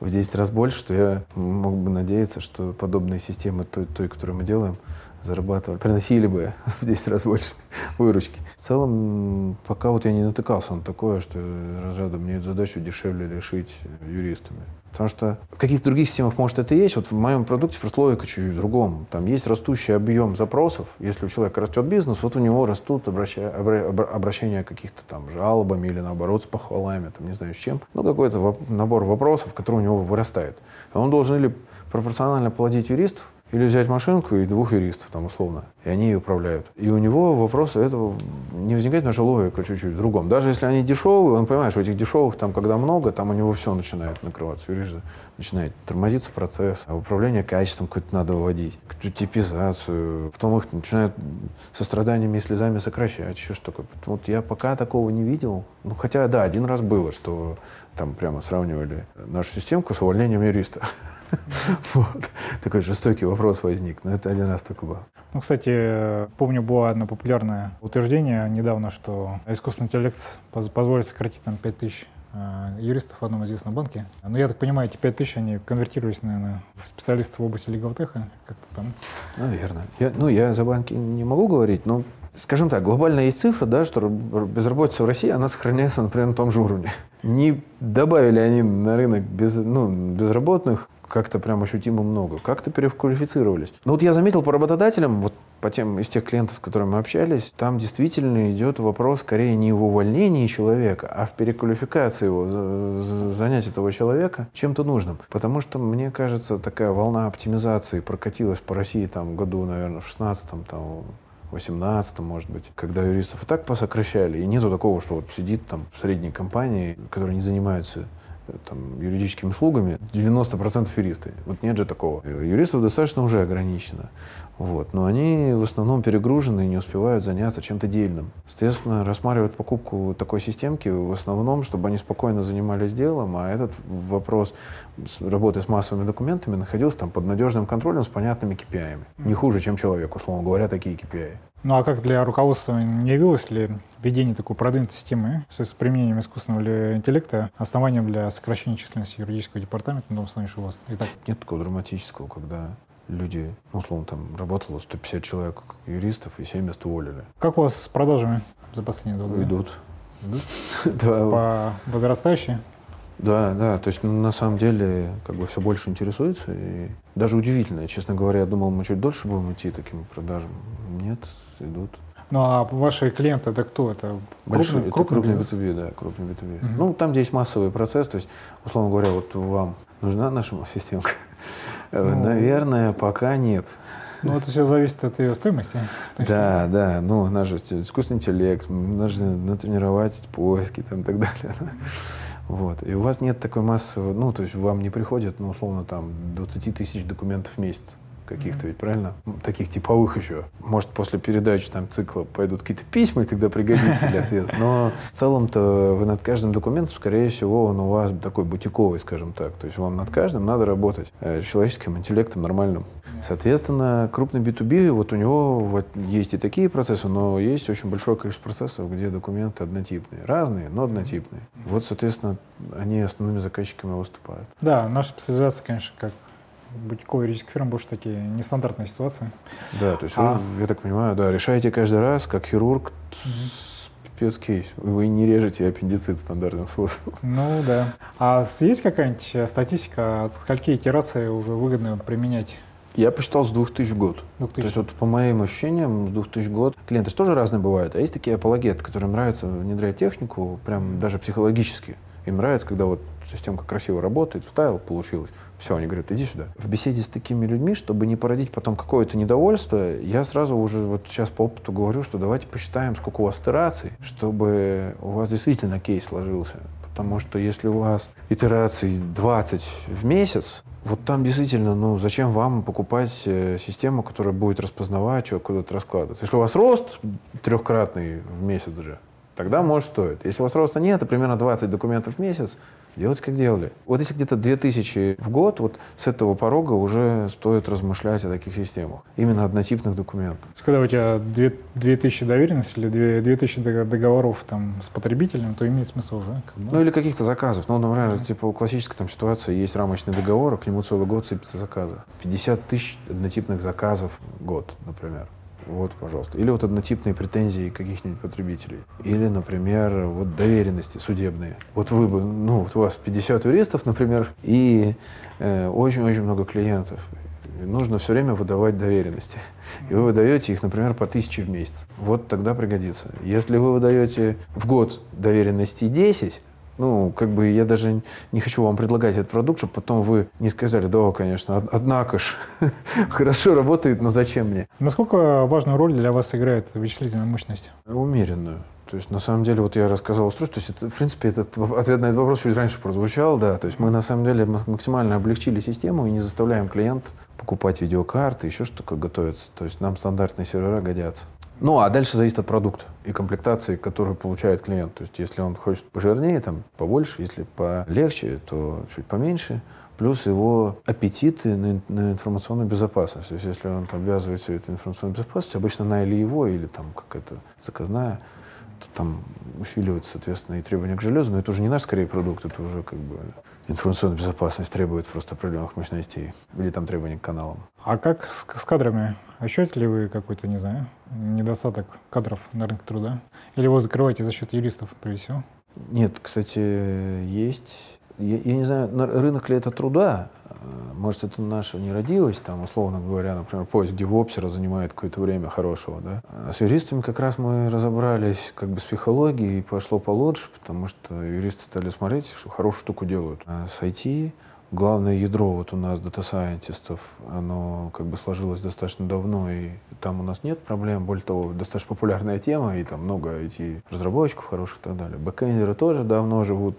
в 10 раз больше, то я мог бы надеяться, что подобные системы, той, той которую мы делаем, зарабатывали, приносили бы в 10 раз больше выручки. В целом, пока вот я не натыкался на такое, что разряда мне эту задачу дешевле решить юристами. Потому что в каких-то других системах, может, это и есть. Вот в моем продукте просто логика чуть-чуть другом. Там есть растущий объем запросов. Если у человека растет бизнес, вот у него растут обраща... обращения каких-то там жалобами или, наоборот, с похвалами, там, не знаю, с чем. Ну, какой-то воп... набор вопросов, который у него вырастает. Он должен или пропорционально плодить юристов, или взять машинку и двух юристов, там, условно, и они ее управляют. И у него вопроса этого не возникает, наша логика чуть-чуть в другом. Даже если они дешевые, он понимает, что этих дешевых там, когда много, там у него все начинает накрываться. Юрист начинает тормозиться процесс, а управление качеством какое-то надо выводить, какую-то типизацию. Потом их начинают со страданиями и слезами сокращать, еще что такое. Вот я пока такого не видел. Ну, хотя, да, один раз было, что там прямо сравнивали нашу системку с увольнением юриста. Вот. Такой жестокий вопрос возник. Но это один раз только был. Ну, кстати, помню, было одно популярное утверждение недавно, что искусственный интеллект позволит сократить там 5 тысяч э, юристов в одном известном банке. Но я так понимаю, эти 5 тысяч, они конвертировались, наверное, в специалистов в области лиговтеха, как-то там. Наверное. Я, ну, я за банки не могу говорить, но Скажем так, глобально есть цифра, да, что безработица в России, она сохраняется, например, на том же уровне. Не добавили они на рынок без, ну, безработных как-то прям ощутимо много. Как-то переквалифицировались. Но вот я заметил по работодателям, вот по тем из тех клиентов, с которыми мы общались, там действительно идет вопрос скорее не в увольнении человека, а в переквалификации его, занять этого человека чем-то нужным. Потому что, мне кажется, такая волна оптимизации прокатилась по России там году, наверное, в 16-м, там, 18 может быть, когда юристов и так посокращали, и нету такого, что вот сидит там в средней компании, которая не занимается там, юридическими услугами 90% юристы. Вот нет же такого. Юристов достаточно уже ограничено. Вот. Но они в основном перегружены и не успевают заняться чем-то дельным. Соответственно, рассматривают покупку такой системки в основном, чтобы они спокойно занимались делом, а этот вопрос работы с массовыми документами находился там под надежным контролем с понятными KPI. Не хуже, чем человек, условно говоря, такие KPI. Ну а как для руководства не явилось ли введение такой продвинутой системы с применением искусственного интеллекта основанием для сокращения численности юридического департамента на вас и так? Нет такого драматического, когда люди, ну, условно, там работало 150 человек юристов и 70 уволили. Как у вас с продажами за последние два года? Идут. По возрастающей? Да, да, то есть ну, на самом деле как бы все больше интересуется. И даже удивительно, честно говоря, я думал, мы чуть дольше будем идти таким продажам. Нет, идут. Ну а ваши клиенты это кто? Это Большой, крупный, это крупный B2B, да, крупный B2B. Угу. Ну, там, где есть массовый процесс, то есть, условно говоря, вот вам нужна наша системка? Ну, Наверное, пока нет. Ну, это все зависит от ее стоимости. Да, да. Ну, она же искусственный интеллект, нужно натренировать поиски там, и так далее. Вот. И у вас нет такой массы, ну, то есть вам не приходят, ну, условно, там, 20 тысяч документов в месяц каких-то, ведь правильно? Таких типовых еще. Может, после передачи там цикла пойдут какие-то письма, и тогда пригодится для ответа. Но в целом-то вы над каждым документом, скорее всего, он у вас такой бутиковый, скажем так. То есть вам над каждым надо работать э, человеческим интеллектом нормальным. Соответственно, крупный B2B, вот у него вот есть и такие процессы, но есть очень большое количество процессов, где документы однотипные. Разные, но однотипные. Вот, соответственно, они основными заказчиками выступают. Да, наша специализация, конечно, как бутиковые юридических фирм больше такие нестандартные ситуации. Да, то есть а... вы, я так понимаю, да, решаете каждый раз, как хирург, пипец кейс. Вы не режете аппендицит стандартным способом. Ну да. А есть какая-нибудь э, статистика, от скольки итераций уже выгодно применять? Я посчитал с 2000 год. 2000. То есть вот по моим ощущениям, с 2000 год клиенты же тоже разные бывают. А есть такие апологеты, которым нравится внедрять технику, прям даже психологически. Им нравится, когда вот системка красиво работает, вставил, получилось. Все, они говорят, иди сюда. В беседе с такими людьми, чтобы не породить потом какое-то недовольство, я сразу уже вот сейчас по опыту говорю, что давайте посчитаем, сколько у вас итераций, чтобы у вас действительно кейс сложился. Потому что если у вас итераций 20 в месяц, вот там действительно, ну, зачем вам покупать э, систему, которая будет распознавать, что куда-то раскладывать? Если у вас рост трехкратный в месяц же, тогда может стоит. Если у вас роста нет, то примерно 20 документов в месяц, делать как делали. Вот если где-то 2000 в год, вот с этого порога уже стоит размышлять о таких системах. Именно однотипных документов. Когда у тебя 2000 доверенностей или 2000 договоров там, с потребителем, то имеет смысл уже. Как бы. Ну или каких-то заказов. Ну, например, типа классическая там ситуация, есть рамочный договор, а к нему целый год сыпется заказы. 50 тысяч однотипных заказов в год, например. Вот, пожалуйста. Или вот однотипные претензии каких-нибудь потребителей. Или, например, вот доверенности судебные. Вот вы бы, ну, вот у вас 50 юристов, например, и э, очень-очень э, много клиентов. И нужно все время выдавать доверенности. И вы выдаете их, например, по тысяче в месяц. Вот тогда пригодится. Если вы выдаете в год доверенности 10, ну, как бы я даже не хочу вам предлагать этот продукт, чтобы потом вы не сказали, да, конечно, однако ж, хорошо работает, но зачем мне? Насколько важную роль для вас играет вычислительная мощность? Умеренную. То есть, на самом деле, вот я рассказал устройство, то есть, это, в принципе, этот ответ на этот вопрос чуть раньше прозвучал, да, то есть мы, на самом деле, максимально облегчили систему и не заставляем клиент покупать видеокарты, еще что такое готовиться. То есть нам стандартные сервера годятся. Ну, а дальше зависит от продукта и комплектации, которую получает клиент. То есть, если он хочет пожирнее, там, побольше, если полегче, то чуть поменьше. Плюс его аппетиты на, на информационную безопасность. То есть, если он там обвязывает все это информационную безопасность, обычно на или его, или там какая-то заказная, то там усиливаются, соответственно, и требования к железу. Но это уже не наш, скорее, продукт, это уже как бы информационная безопасность требует просто определенных мощностей. Или там требования к каналам. А как с, с кадрами? Ощущаете ли вы какой-то, не знаю, недостаток кадров на рынке труда? Или его закрываете за счет юристов, прежде всего? Нет, кстати, есть. Я, я не знаю, рынок ли это труда, может, это наша не родилось, там, условно говоря, например, поиск девопсера занимает какое-то время хорошего, да. А с юристами как раз мы разобрались как бы с психологией, и пошло получше, потому что юристы стали смотреть, что хорошую штуку делают. А с IT главное ядро вот у нас дата-сайентистов, оно как бы сложилось достаточно давно, и там у нас нет проблем. Более того, достаточно популярная тема, и там много IT-разработчиков хороших и так далее. Бэкэндеры тоже давно живут.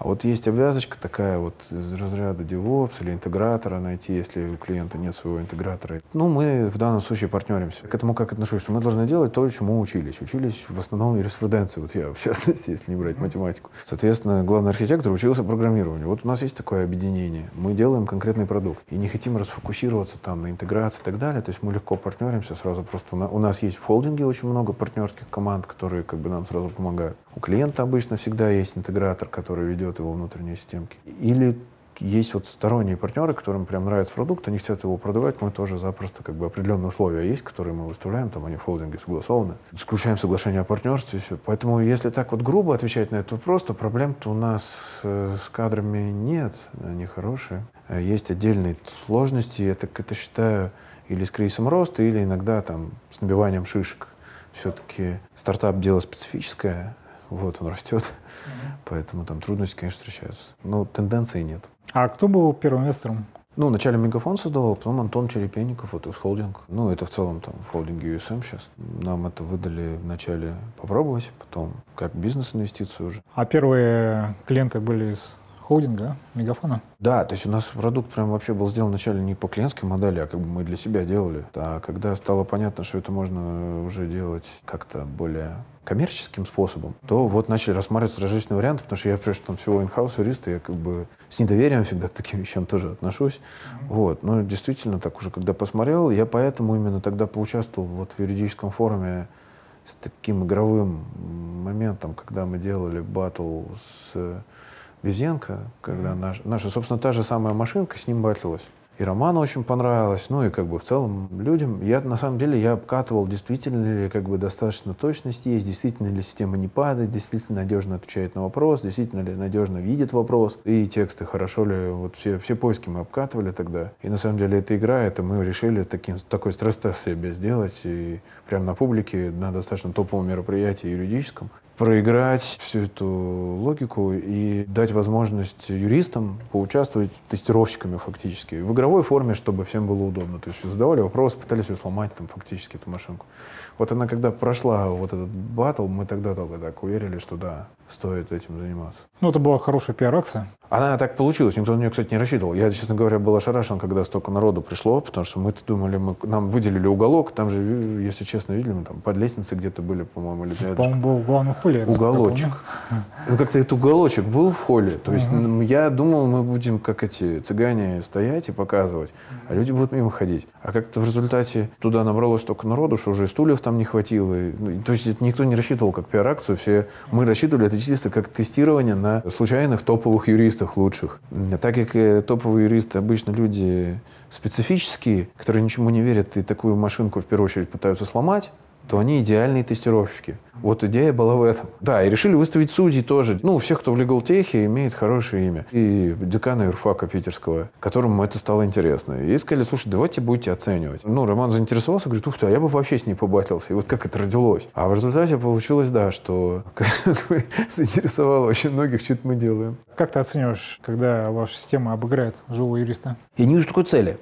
А вот есть обвязочка такая вот из разряда DevOps или интегратора найти, если у клиента нет своего интегратора. Ну, мы в данном случае партнеримся. К этому как отношусь, мы должны делать то, чему учились. Учились в основном юриспруденции, вот я, в частности, если не брать математику. Соответственно, главный архитектор учился программированию. Вот у нас есть такое объединение. Мы делаем конкретный продукт и не хотим расфокусироваться там на интеграции и так далее. То есть мы легко партнеримся сразу просто. У нас есть в холдинге очень много партнерских команд, которые как бы нам сразу помогают. У клиента обычно всегда есть интегратор, который ведет его внутренние системки. Или есть вот сторонние партнеры, которым прям нравится продукт, они хотят его продавать, мы тоже запросто как бы определенные условия есть, которые мы выставляем, там они в холдинге согласованы, заключаем соглашение о партнерстве, все. Поэтому если так вот грубо отвечать на этот вопрос, то проблем-то у нас э, с кадрами нет, они хорошие. Есть отдельные сложности, я так это считаю или с кризисом роста, или иногда там с набиванием шишек. Все-таки стартап дело специфическое, вот он растет, mm-hmm. поэтому там трудности, конечно, встречаются. Но тенденции нет. А кто был первым инвестором Ну, вначале Мегафон создавал, потом Антон Черепенников, вот холдинг. Ну, это в целом там в холдинге USM сейчас. Нам это выдали вначале попробовать, потом как бизнес-инвестицию уже. А первые клиенты были из холдинга, мегафона? Да, то есть у нас продукт прям вообще был сделан вначале не по клиентской модели, а как бы мы для себя делали. А когда стало понятно, что это можно уже делать как-то более коммерческим способом, то вот начали рассматривать различные варианты, потому что я, прежде там всего инхаус юрист, я как бы с недоверием всегда к таким вещам тоже отношусь. Mm-hmm. Вот. Но действительно, так уже когда посмотрел, я поэтому именно тогда поучаствовал вот в юридическом форуме с таким игровым моментом, когда мы делали батл с Безенко, когда наш, наша, собственно, та же самая машинка с ним батлилась. И Роману очень понравилось, ну и как бы в целом людям. Я на самом деле я обкатывал, действительно ли как бы достаточно точности есть, действительно ли система не падает, действительно надежно отвечает на вопрос, действительно ли надежно видит вопрос, и тексты хорошо ли, вот все, все поиски мы обкатывали тогда. И на самом деле эта игра, это мы решили таким, такой стресс-тест себе сделать, и прямо на публике, на достаточно топовом мероприятии юридическом, проиграть всю эту логику и дать возможность юристам поучаствовать тестировщиками фактически в игровой форме, чтобы всем было удобно. То есть задавали вопросы, пытались ее сломать там фактически эту машинку. Вот она когда прошла вот этот батл, мы тогда только так уверили, что да, стоит этим заниматься. Ну, это была хорошая пиар-акция. Она так получилась. Никто на нее, кстати, не рассчитывал. Я, честно говоря, был ошарашен, когда столько народу пришло, потому что мы думали, мы, нам выделили уголок. Там же, если честно, видели, мы там под лестницей где-то были, по-моему, или По-моему, был в главном холле. Уголочек. Ну, как-то этот уголочек был в холле. То есть угу. я думал, мы будем, как эти цыгане, стоять и показывать, а люди будут мимо ходить. А как-то в результате туда набралось столько народу, что уже стульев там не хватило. Ну, то есть это никто не рассчитывал как пиар-акцию. Все мы рассчитывали это чисто как тестирование на случайных топовых юристах лучших. Так как э, топовые юристы обычно люди специфические, которые ничему не верят и такую машинку в первую очередь пытаются сломать, то они идеальные тестировщики. Вот идея была в этом. Да, и решили выставить судей тоже. Ну, всех, кто в легалтехе, имеет хорошее имя. И декана юрфака питерского, которому это стало интересно. И сказали, слушай, давайте будете оценивать. Ну, Роман заинтересовался, говорит, ух ты, а я бы вообще с ней побатился. И вот как это родилось. А в результате получилось, да, что заинтересовало очень многих, что мы делаем. Как ты оцениваешь, когда ваша система обыграет живого юриста? Я не вижу такой цели.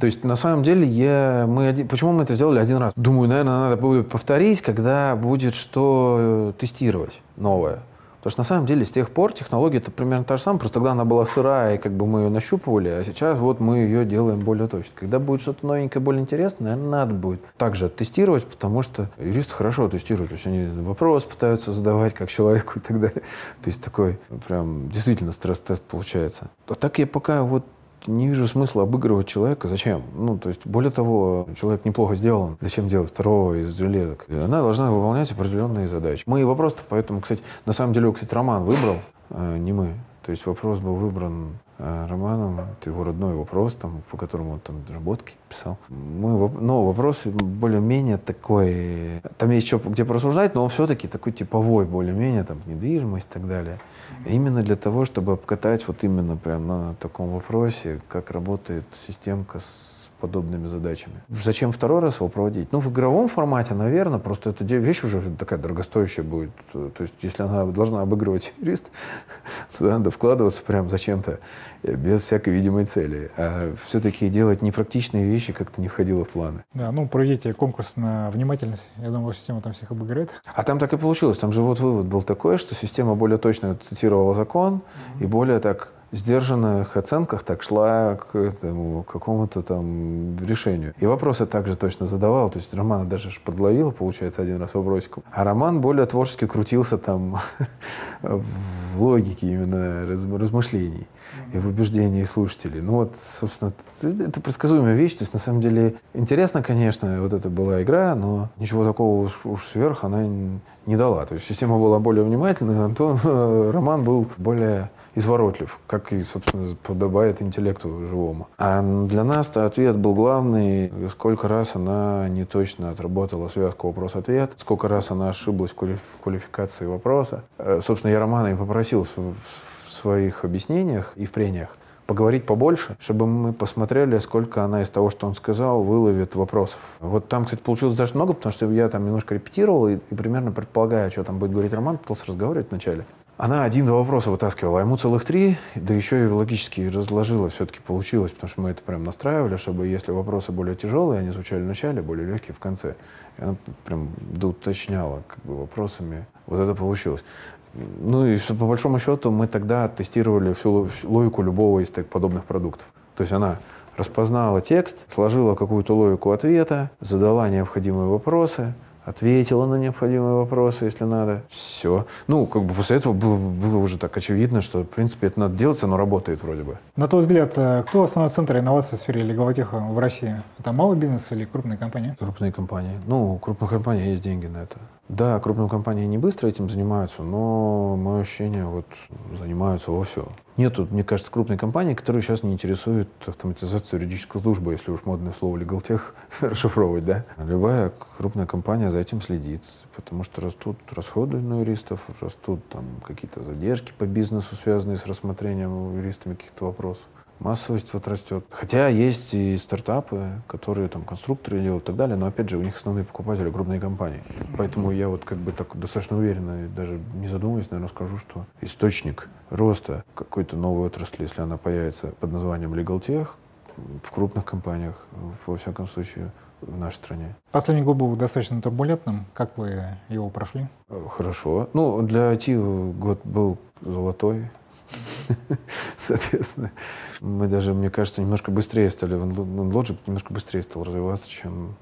То есть, на самом деле, я, мы один, почему мы это сделали один раз? Думаю, наверное, надо будет повторить, когда будет что э, тестировать новое. Потому что на самом деле с тех пор технология это примерно та же самая, просто тогда она была сырая, и как бы мы ее нащупывали, а сейчас вот мы ее делаем более точно. Когда будет что-то новенькое, более интересное, надо будет также тестировать, потому что юристы хорошо тестируют. То есть они вопрос пытаются задавать как человеку и так далее. То есть такой прям действительно стресс-тест получается. А так я пока вот не вижу смысла обыгрывать человека. Зачем? Ну, то есть, более того, человек неплохо сделан. Зачем делать второго из железок? Она должна выполнять определенные задачи. Мы вопрос-то поэтому, кстати, на самом деле, кстати, Роман выбрал, а не мы. То есть вопрос был выбран Романом, это его родной вопрос, там, по которому он там работки писал. Мы, но вопрос более-менее такой, там есть что где порассуждать, но он все-таки такой типовой, более-менее, там, недвижимость и так далее. Именно для того, чтобы обкатать вот именно прям на таком вопросе, как работает системка с подобными задачами. Зачем второй раз его проводить? Ну, в игровом формате, наверное, просто эта вещь уже такая дорогостоящая будет. То есть, если она должна обыгрывать юрист, туда надо вкладываться прям зачем-то, э, без всякой видимой цели. А все-таки делать непрактичные вещи как-то не входило в планы. Да, ну, проведите конкурс на внимательность. Я думаю, система там всех обыграет. А там так и получилось. Там же вот вывод был такой, что система более точно цитировала закон mm-hmm. и более так сдержанных оценках так шла к этому какому-то там решению. И вопросы также точно задавал. То есть Романа даже подловила, получается, один раз вопросиком. А Роман более творчески крутился там в логике именно размышлений и в убеждении слушателей. Ну вот, собственно, это предсказуемая вещь. То есть, на самом деле, интересно, конечно, вот это была игра, но ничего такого уж, уж сверх она не дала. То есть система была более внимательная, Антон, Роман был более изворотлив, как и, собственно, подобает интеллекту живому. А для нас ответ был главный, сколько раз она не точно отработала связку вопрос-ответ, сколько раз она ошиблась в квалификации вопроса. Э, собственно, я Романа и попросил своих объяснениях и в прениях поговорить побольше, чтобы мы посмотрели, сколько она из того, что он сказал, выловит вопросов. Вот там, кстати, получилось даже много, потому что я там немножко репетировал и, и примерно предполагая, что там будет говорить Роман, пытался разговаривать вначале. она один-два вопроса вытаскивала, а ему целых три, да еще и логически разложила, все-таки получилось, потому что мы это прям настраивали, чтобы если вопросы более тяжелые, они звучали в начале, более легкие в конце. И она прям доуточняла как бы вопросами. Вот это получилось. Ну и по большому счету мы тогда тестировали всю логику любого из подобных продуктов. То есть она распознала текст, сложила какую-то логику ответа, задала необходимые вопросы, ответила на необходимые вопросы, если надо. Все. Ну, как бы после этого было, было уже так очевидно, что, в принципе, это надо делать, оно работает вроде бы. На твой взгляд, э, кто основной центр инноваций в сфере леговотеха в России? Это малый бизнес или крупные компании? Крупные компании. Ну, у крупных компаний есть деньги на это. Да, крупные компании не быстро этим занимаются, но мое ощущение, вот занимаются во все. Нету, мне кажется, крупной компании, которую сейчас не интересует автоматизация юридической службы, если уж модное слово легалтех расшифровывать, да. Любая крупная компания за этим следит, потому что растут расходы на юристов, растут там какие-то задержки по бизнесу, связанные с рассмотрением юристами каких-то вопросов массовость вот растет. Хотя есть и стартапы, которые там конструкторы делают и так далее, но опять же у них основные покупатели крупные компании. Поэтому я вот как бы так достаточно уверенно, даже не задумываясь, наверное, скажу, что источник роста какой-то новой отрасли, если она появится под названием Legal Tech, в крупных компаниях, во всяком случае, в нашей стране. Последний год был достаточно турбулентным. Как вы его прошли? Хорошо. Ну, для IT год был золотой. Соответственно, мы даже, мне кажется, немножко быстрее стали, Logic немножко быстрее стал развиваться, чем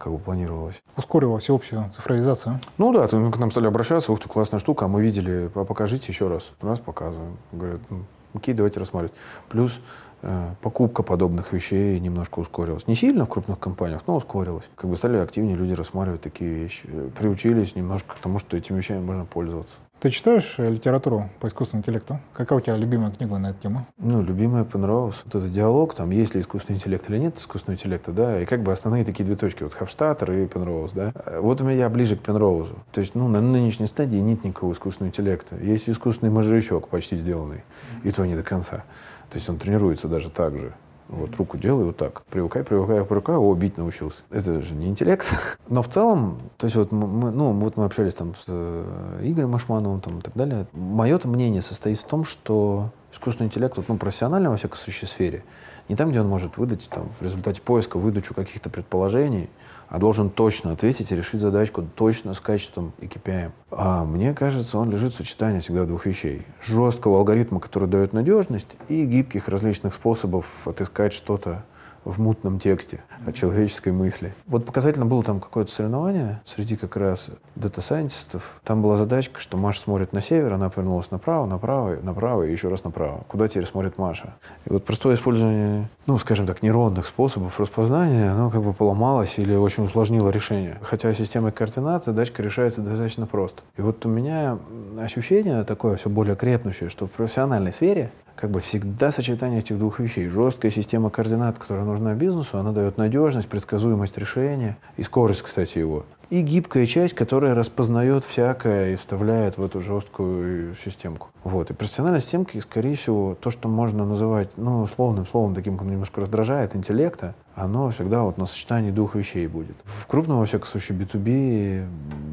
как бы планировалось. Ускорила всеобщую цифровизацию? Ну да, к нам стали обращаться, ух ты, классная штука, а мы видели, а покажите еще раз. Раз показываем. Говорят, ну, окей, давайте рассматривать. Плюс э, покупка подобных вещей немножко ускорилась. Не сильно в крупных компаниях, но ускорилась. Как бы стали активнее люди рассматривать такие вещи. Приучились немножко к тому, что этими вещами можно пользоваться. Ты читаешь э, литературу по искусственному интеллекту? Какая у тебя любимая книга на эту тему? Ну, любимая понравилась. Вот этот диалог, там, есть ли искусственный интеллект или нет искусственного интеллекта, да, и как бы основные такие две точки, вот Хавштаттер и Пенроуз, да. Вот у меня ближе к Пенроузу. То есть, ну, на нынешней стадии нет никакого искусственного интеллекта. Есть искусственный мозжечок почти сделанный, и то не до конца. То есть он тренируется даже так же. Вот руку делаю вот так. Привыкай, привыкай, привыкай, о, бить научился. Это же не интеллект. Но в целом, то есть вот мы, ну, вот мы общались там с э, Игорем Машмановым там, и так далее. Мое мнение состоит в том, что искусственный интеллект, вот, ну, профессионально, во всякой случае, сфере, не там, где он может выдать там, в результате поиска выдачу каких-то предположений, а должен точно ответить и решить задачку точно с качеством и KPI. А мне кажется, он лежит в сочетании всегда двух вещей. Жесткого алгоритма, который дает надежность, и гибких различных способов отыскать что-то в мутном тексте о человеческой мысли. Вот показательно было там какое-то соревнование среди как раз дата-сайентистов. Там была задачка, что Маша смотрит на север, она повернулась направо, направо, направо и еще раз направо. Куда теперь смотрит Маша? И вот простое использование, ну, скажем так, нейронных способов распознания, оно как бы поломалось или очень усложнило решение. Хотя системой координат задачка решается достаточно просто. И вот у меня ощущение такое все более крепнущее, что в профессиональной сфере как бы всегда сочетание этих двух вещей. Жесткая система координат, которая нужна бизнесу, она дает надежность, предсказуемость решения и скорость, кстати, его. И гибкая часть, которая распознает всякое и вставляет в эту жесткую системку. Вот. И профессиональная системка, скорее всего, то, что можно называть, ну, условным словом, таким, немножко раздражает, интеллекта, оно всегда вот на сочетании двух вещей будет. В крупном, во всяком случае, B2B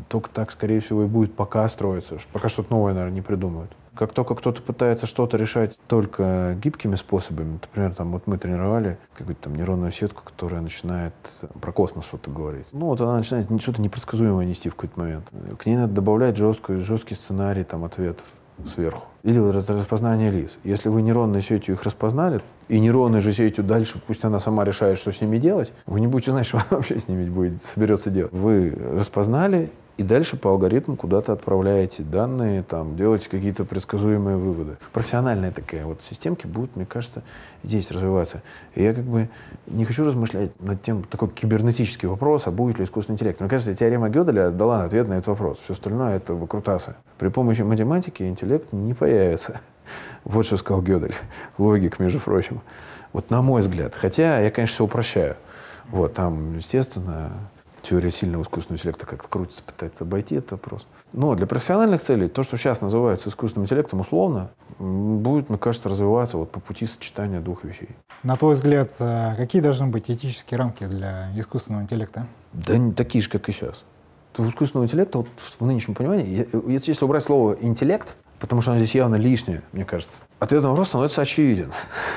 только так, скорее всего, и будет пока строиться. Пока что-то новое, наверное, не придумают. Как только кто-то пытается что-то решать только гибкими способами, например, там вот мы тренировали какую-то там нейронную сетку, которая начинает про космос что-то говорить. Ну вот она начинает что-то непредсказуемое нести в какой-то момент. К ней надо добавлять жесткую, жесткий сценарий там ответов сверху. Или распознание лиц. Если вы нейронной сетью их распознали, и нейронной же сетью дальше, пусть она сама решает, что с ними делать, вы не будете знать, что вообще с ними будет, соберется делать. Вы распознали, и дальше по алгоритму куда-то отправляете данные, там, делаете какие-то предсказуемые выводы. Профессиональная такая вот системки будут, мне кажется, здесь развиваться. И я как бы не хочу размышлять над тем, такой кибернетический вопрос, а будет ли искусственный интеллект. Мне кажется, теорема Гёделя дала ответ на этот вопрос. Все остальное — это выкрутасы. При помощи математики интеллект не появится. Вот что сказал Гёдель. Логик, между прочим. Вот на мой взгляд. Хотя я, конечно, все упрощаю. Вот, там, естественно, теория сильного искусственного интеллекта как-то крутится, пытается обойти этот вопрос. Но для профессиональных целей то, что сейчас называется искусственным интеллектом, условно, будет, мне кажется, развиваться вот по пути сочетания двух вещей. На твой взгляд, э, какие должны быть этические рамки для искусственного интеллекта? Да не такие же, как и сейчас. У искусственного интеллекта вот в нынешнем понимании, если убрать слово «интеллект», Потому что оно здесь явно лишнее, мне кажется. Ответ на вопрос становится очевиден.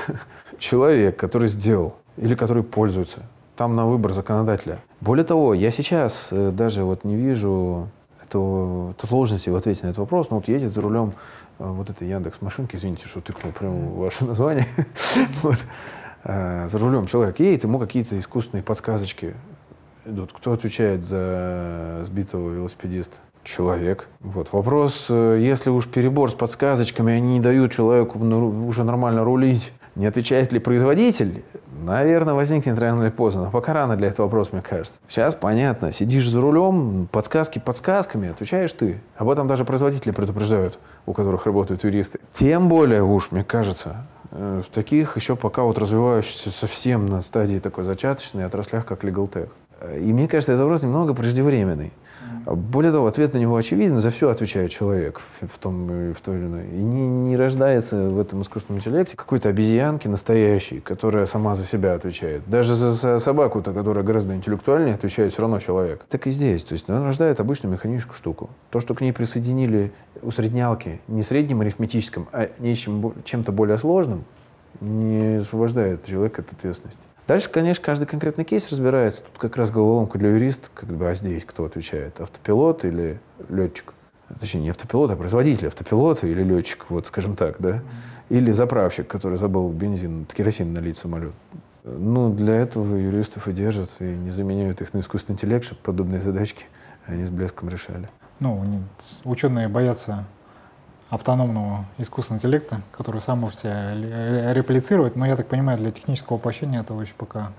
Человек, который сделал или который пользуется, там на выбор законодателя. Более того, я сейчас э, даже вот не вижу этого, сложности в ответе на этот вопрос. Ну вот едет за рулем э, вот этой Яндекс машинки, извините, что тыкнул прямо ваше название. э, за рулем человек едет, ему какие-то искусственные подсказочки идут. Кто отвечает за сбитого велосипедиста? Человек. Вот. Вопрос, если уж перебор с подсказочками, они не дают человеку уже нормально рулить, не отвечает ли производитель? Наверное, возникнет рано или поздно. Но пока рано для этого вопроса, мне кажется. Сейчас понятно. Сидишь за рулем, подсказки подсказками, отвечаешь ты. Об этом даже производители предупреждают, у которых работают юристы. Тем более уж, мне кажется, э, в таких еще пока вот развивающихся совсем на стадии такой зачаточной отраслях, как Legal Tech. Э, и мне кажется, этот вопрос немного преждевременный. Более того, ответ на него очевиден, за все отвечает человек в том в той или иной. И не, не рождается в этом искусственном интеллекте какой-то обезьянки настоящей, которая сама за себя отвечает. Даже за, за собаку-то, которая гораздо интеллектуальнее, отвечает все равно человек. Так и здесь. То есть он рождает обычную механическую штуку. То, что к ней присоединили усреднялки не средним арифметическим, а нечем, чем-то более сложным, не освобождает человека от ответственности. Дальше, конечно, каждый конкретный кейс разбирается. Тут как раз головоломка для юриста, как бы, а здесь кто отвечает? Автопилот или летчик? Точнее, не автопилот, а производитель автопилота или летчик, вот скажем так, да? Или заправщик, который забыл бензин, керосин налить в самолет. Ну, для этого юристов и держат, и не заменяют их на искусственный интеллект, чтобы подобные задачки они с блеском решали. Ну, ученые боятся автономного искусственного интеллекта, который сам может себя реплицировать, но я так понимаю, для технического воплощения этого еще пока...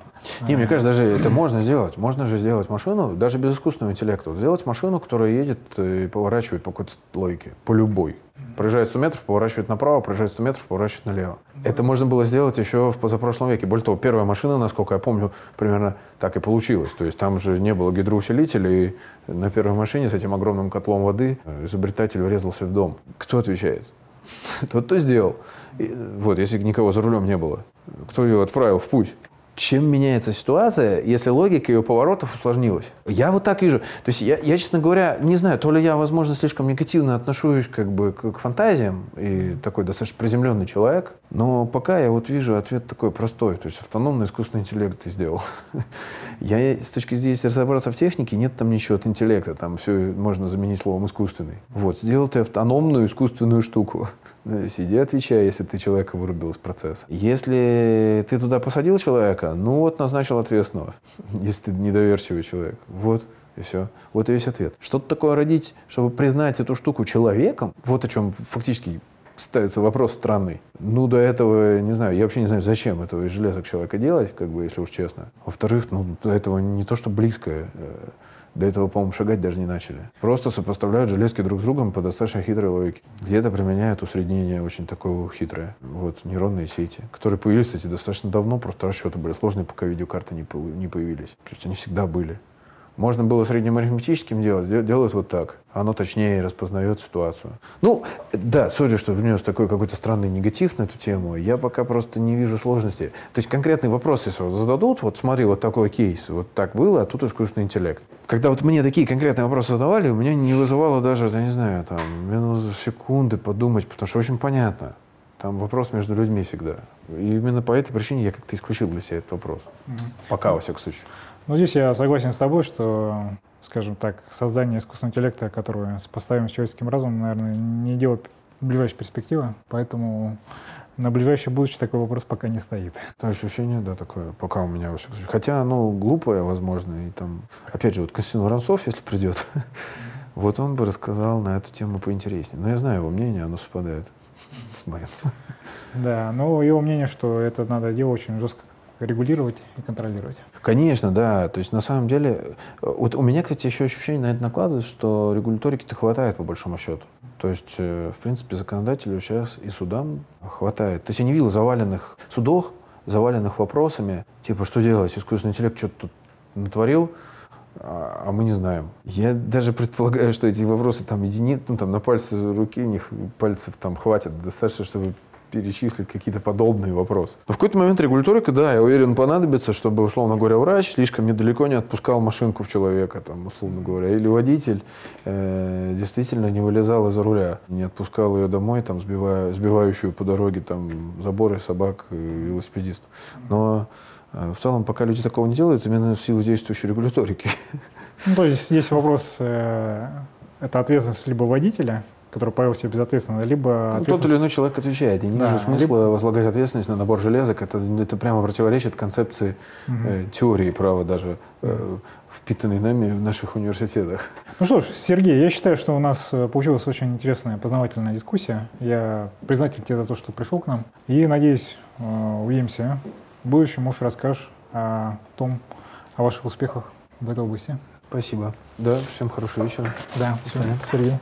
Не, мне кажется, даже это можно сделать. Можно же сделать машину, даже без искусственного интеллекта. Вот сделать машину, которая едет и поворачивает по какой-то логике, по любой. Проезжает 100 метров, поворачивает направо, проезжает 100 метров, поворачивает налево. Это можно было сделать еще в позапрошлом веке. Более того, первая машина, насколько я помню, примерно так и получилось. То есть там же не было гидроусилителя, и на первой машине с этим огромным котлом воды изобретатель врезался в дом. Кто отвечает? Тот, кто сделал. И, вот, если никого за рулем не было. Кто ее отправил в путь? Чем меняется ситуация, если логика ее поворотов усложнилась. Я вот так вижу. То есть я, я, честно говоря, не знаю, то ли я, возможно, слишком негативно отношусь как бы к, к фантазиям и такой достаточно приземленный человек, но пока я вот вижу ответ такой простой. То есть автономный искусственный интеллект ты сделал. Я с точки зрения, если разобраться в технике, нет там ничего от интеллекта. Там все можно заменить словом искусственный. Вот, сделал ты автономную искусственную штуку. Ну, сиди, отвечай, если ты человека вырубил из процесса. Если ты туда посадил человека, ну вот назначил ответственного, если ты недоверчивый человек. Вот и все. Вот и весь ответ. Что-то такое родить, чтобы признать эту штуку человеком, вот о чем фактически ставится вопрос странный. Ну, до этого, не знаю, я вообще не знаю, зачем этого из железок человека делать, как бы, если уж честно. Во-вторых, ну, до этого не то, что близкое. До этого, по-моему, шагать даже не начали. Просто сопоставляют железки друг с другом по достаточно хитрой логике. Где-то применяют усреднение очень такое хитрое. Вот, нейронные сети, которые появились, кстати, достаточно давно, просто расчеты были сложные, пока видеокарты не появились. То есть они всегда были. Можно было средним арифметическим делать, делают вот так. Оно точнее распознает ситуацию. Ну, да, сори, что внес такой какой-то странный негатив на эту тему. Я пока просто не вижу сложности. То есть конкретный вопрос, если вот зададут, вот смотри, вот такой кейс, вот так было, а тут искусственный интеллект. Когда вот мне такие конкретные вопросы задавали, у меня не вызывало даже, я не знаю, там, минут секунды подумать, потому что очень понятно. Там вопрос между людьми всегда. И именно по этой причине я как-то исключил для себя этот вопрос. Угу. Пока, во всяком случае. Ну, здесь я согласен с тобой, что, скажем так, создание искусственного интеллекта, которое сопоставим с человеческим разумом, наверное, не дело ближайшей перспективы, поэтому на ближайшее будущее такой вопрос пока не стоит. То ощущение, да, такое, пока у меня во всяком случае. Хотя оно глупое, возможно, и там, опять же, вот Константин Воронцов, если придет, вот он бы рассказал на эту тему поинтереснее. Но я знаю его мнение, оно совпадает с моим. Да, но его мнение, что это надо делать очень жестко регулировать и контролировать. Конечно, да. То есть на самом деле, вот у меня, кстати, еще ощущение на это накладывается, что регуляторики-то хватает по большому счету. То есть, э, в принципе, законодателю сейчас и судам хватает. То есть я не видел заваленных судов, заваленных вопросами, типа, что делать, искусственный интеллект что-то тут натворил, а, а мы не знаем. Я даже предполагаю, что эти вопросы там единиц, ну там на пальцы руки, них пальцев там хватит достаточно, чтобы перечислить какие-то подобные вопросы. Но в какой-то момент регуляторика, да, я уверен, понадобится, чтобы, условно говоря, врач слишком недалеко не отпускал машинку в человека, там, условно говоря, или водитель э, действительно не вылезал из-за руля, не отпускал ее домой, там, сбивая, сбивающую по дороге там, заборы собак и велосипедистов. Но э, в целом, пока люди такого не делают, именно в силу действующей регуляторики. Ну, то есть здесь вопрос, э, это ответственность либо водителя, который повел себя безответственно, либо ну, Тот или иной человек отвечает. Я не да, вижу смысла либо... возлагать ответственность на набор железок. Это, это прямо противоречит концепции угу. э, теории права даже, э, впитанной нами в наших университетах. Ну что ж, Сергей, я считаю, что у нас э, получилась очень интересная познавательная дискуссия. Я признателен тебе за то, что пришел к нам. И надеюсь, э, увидимся в будущем. Можешь расскажешь о том, о ваших успехах в этой области. Спасибо. Да, всем хорошего вечера. Да, все, Сергей.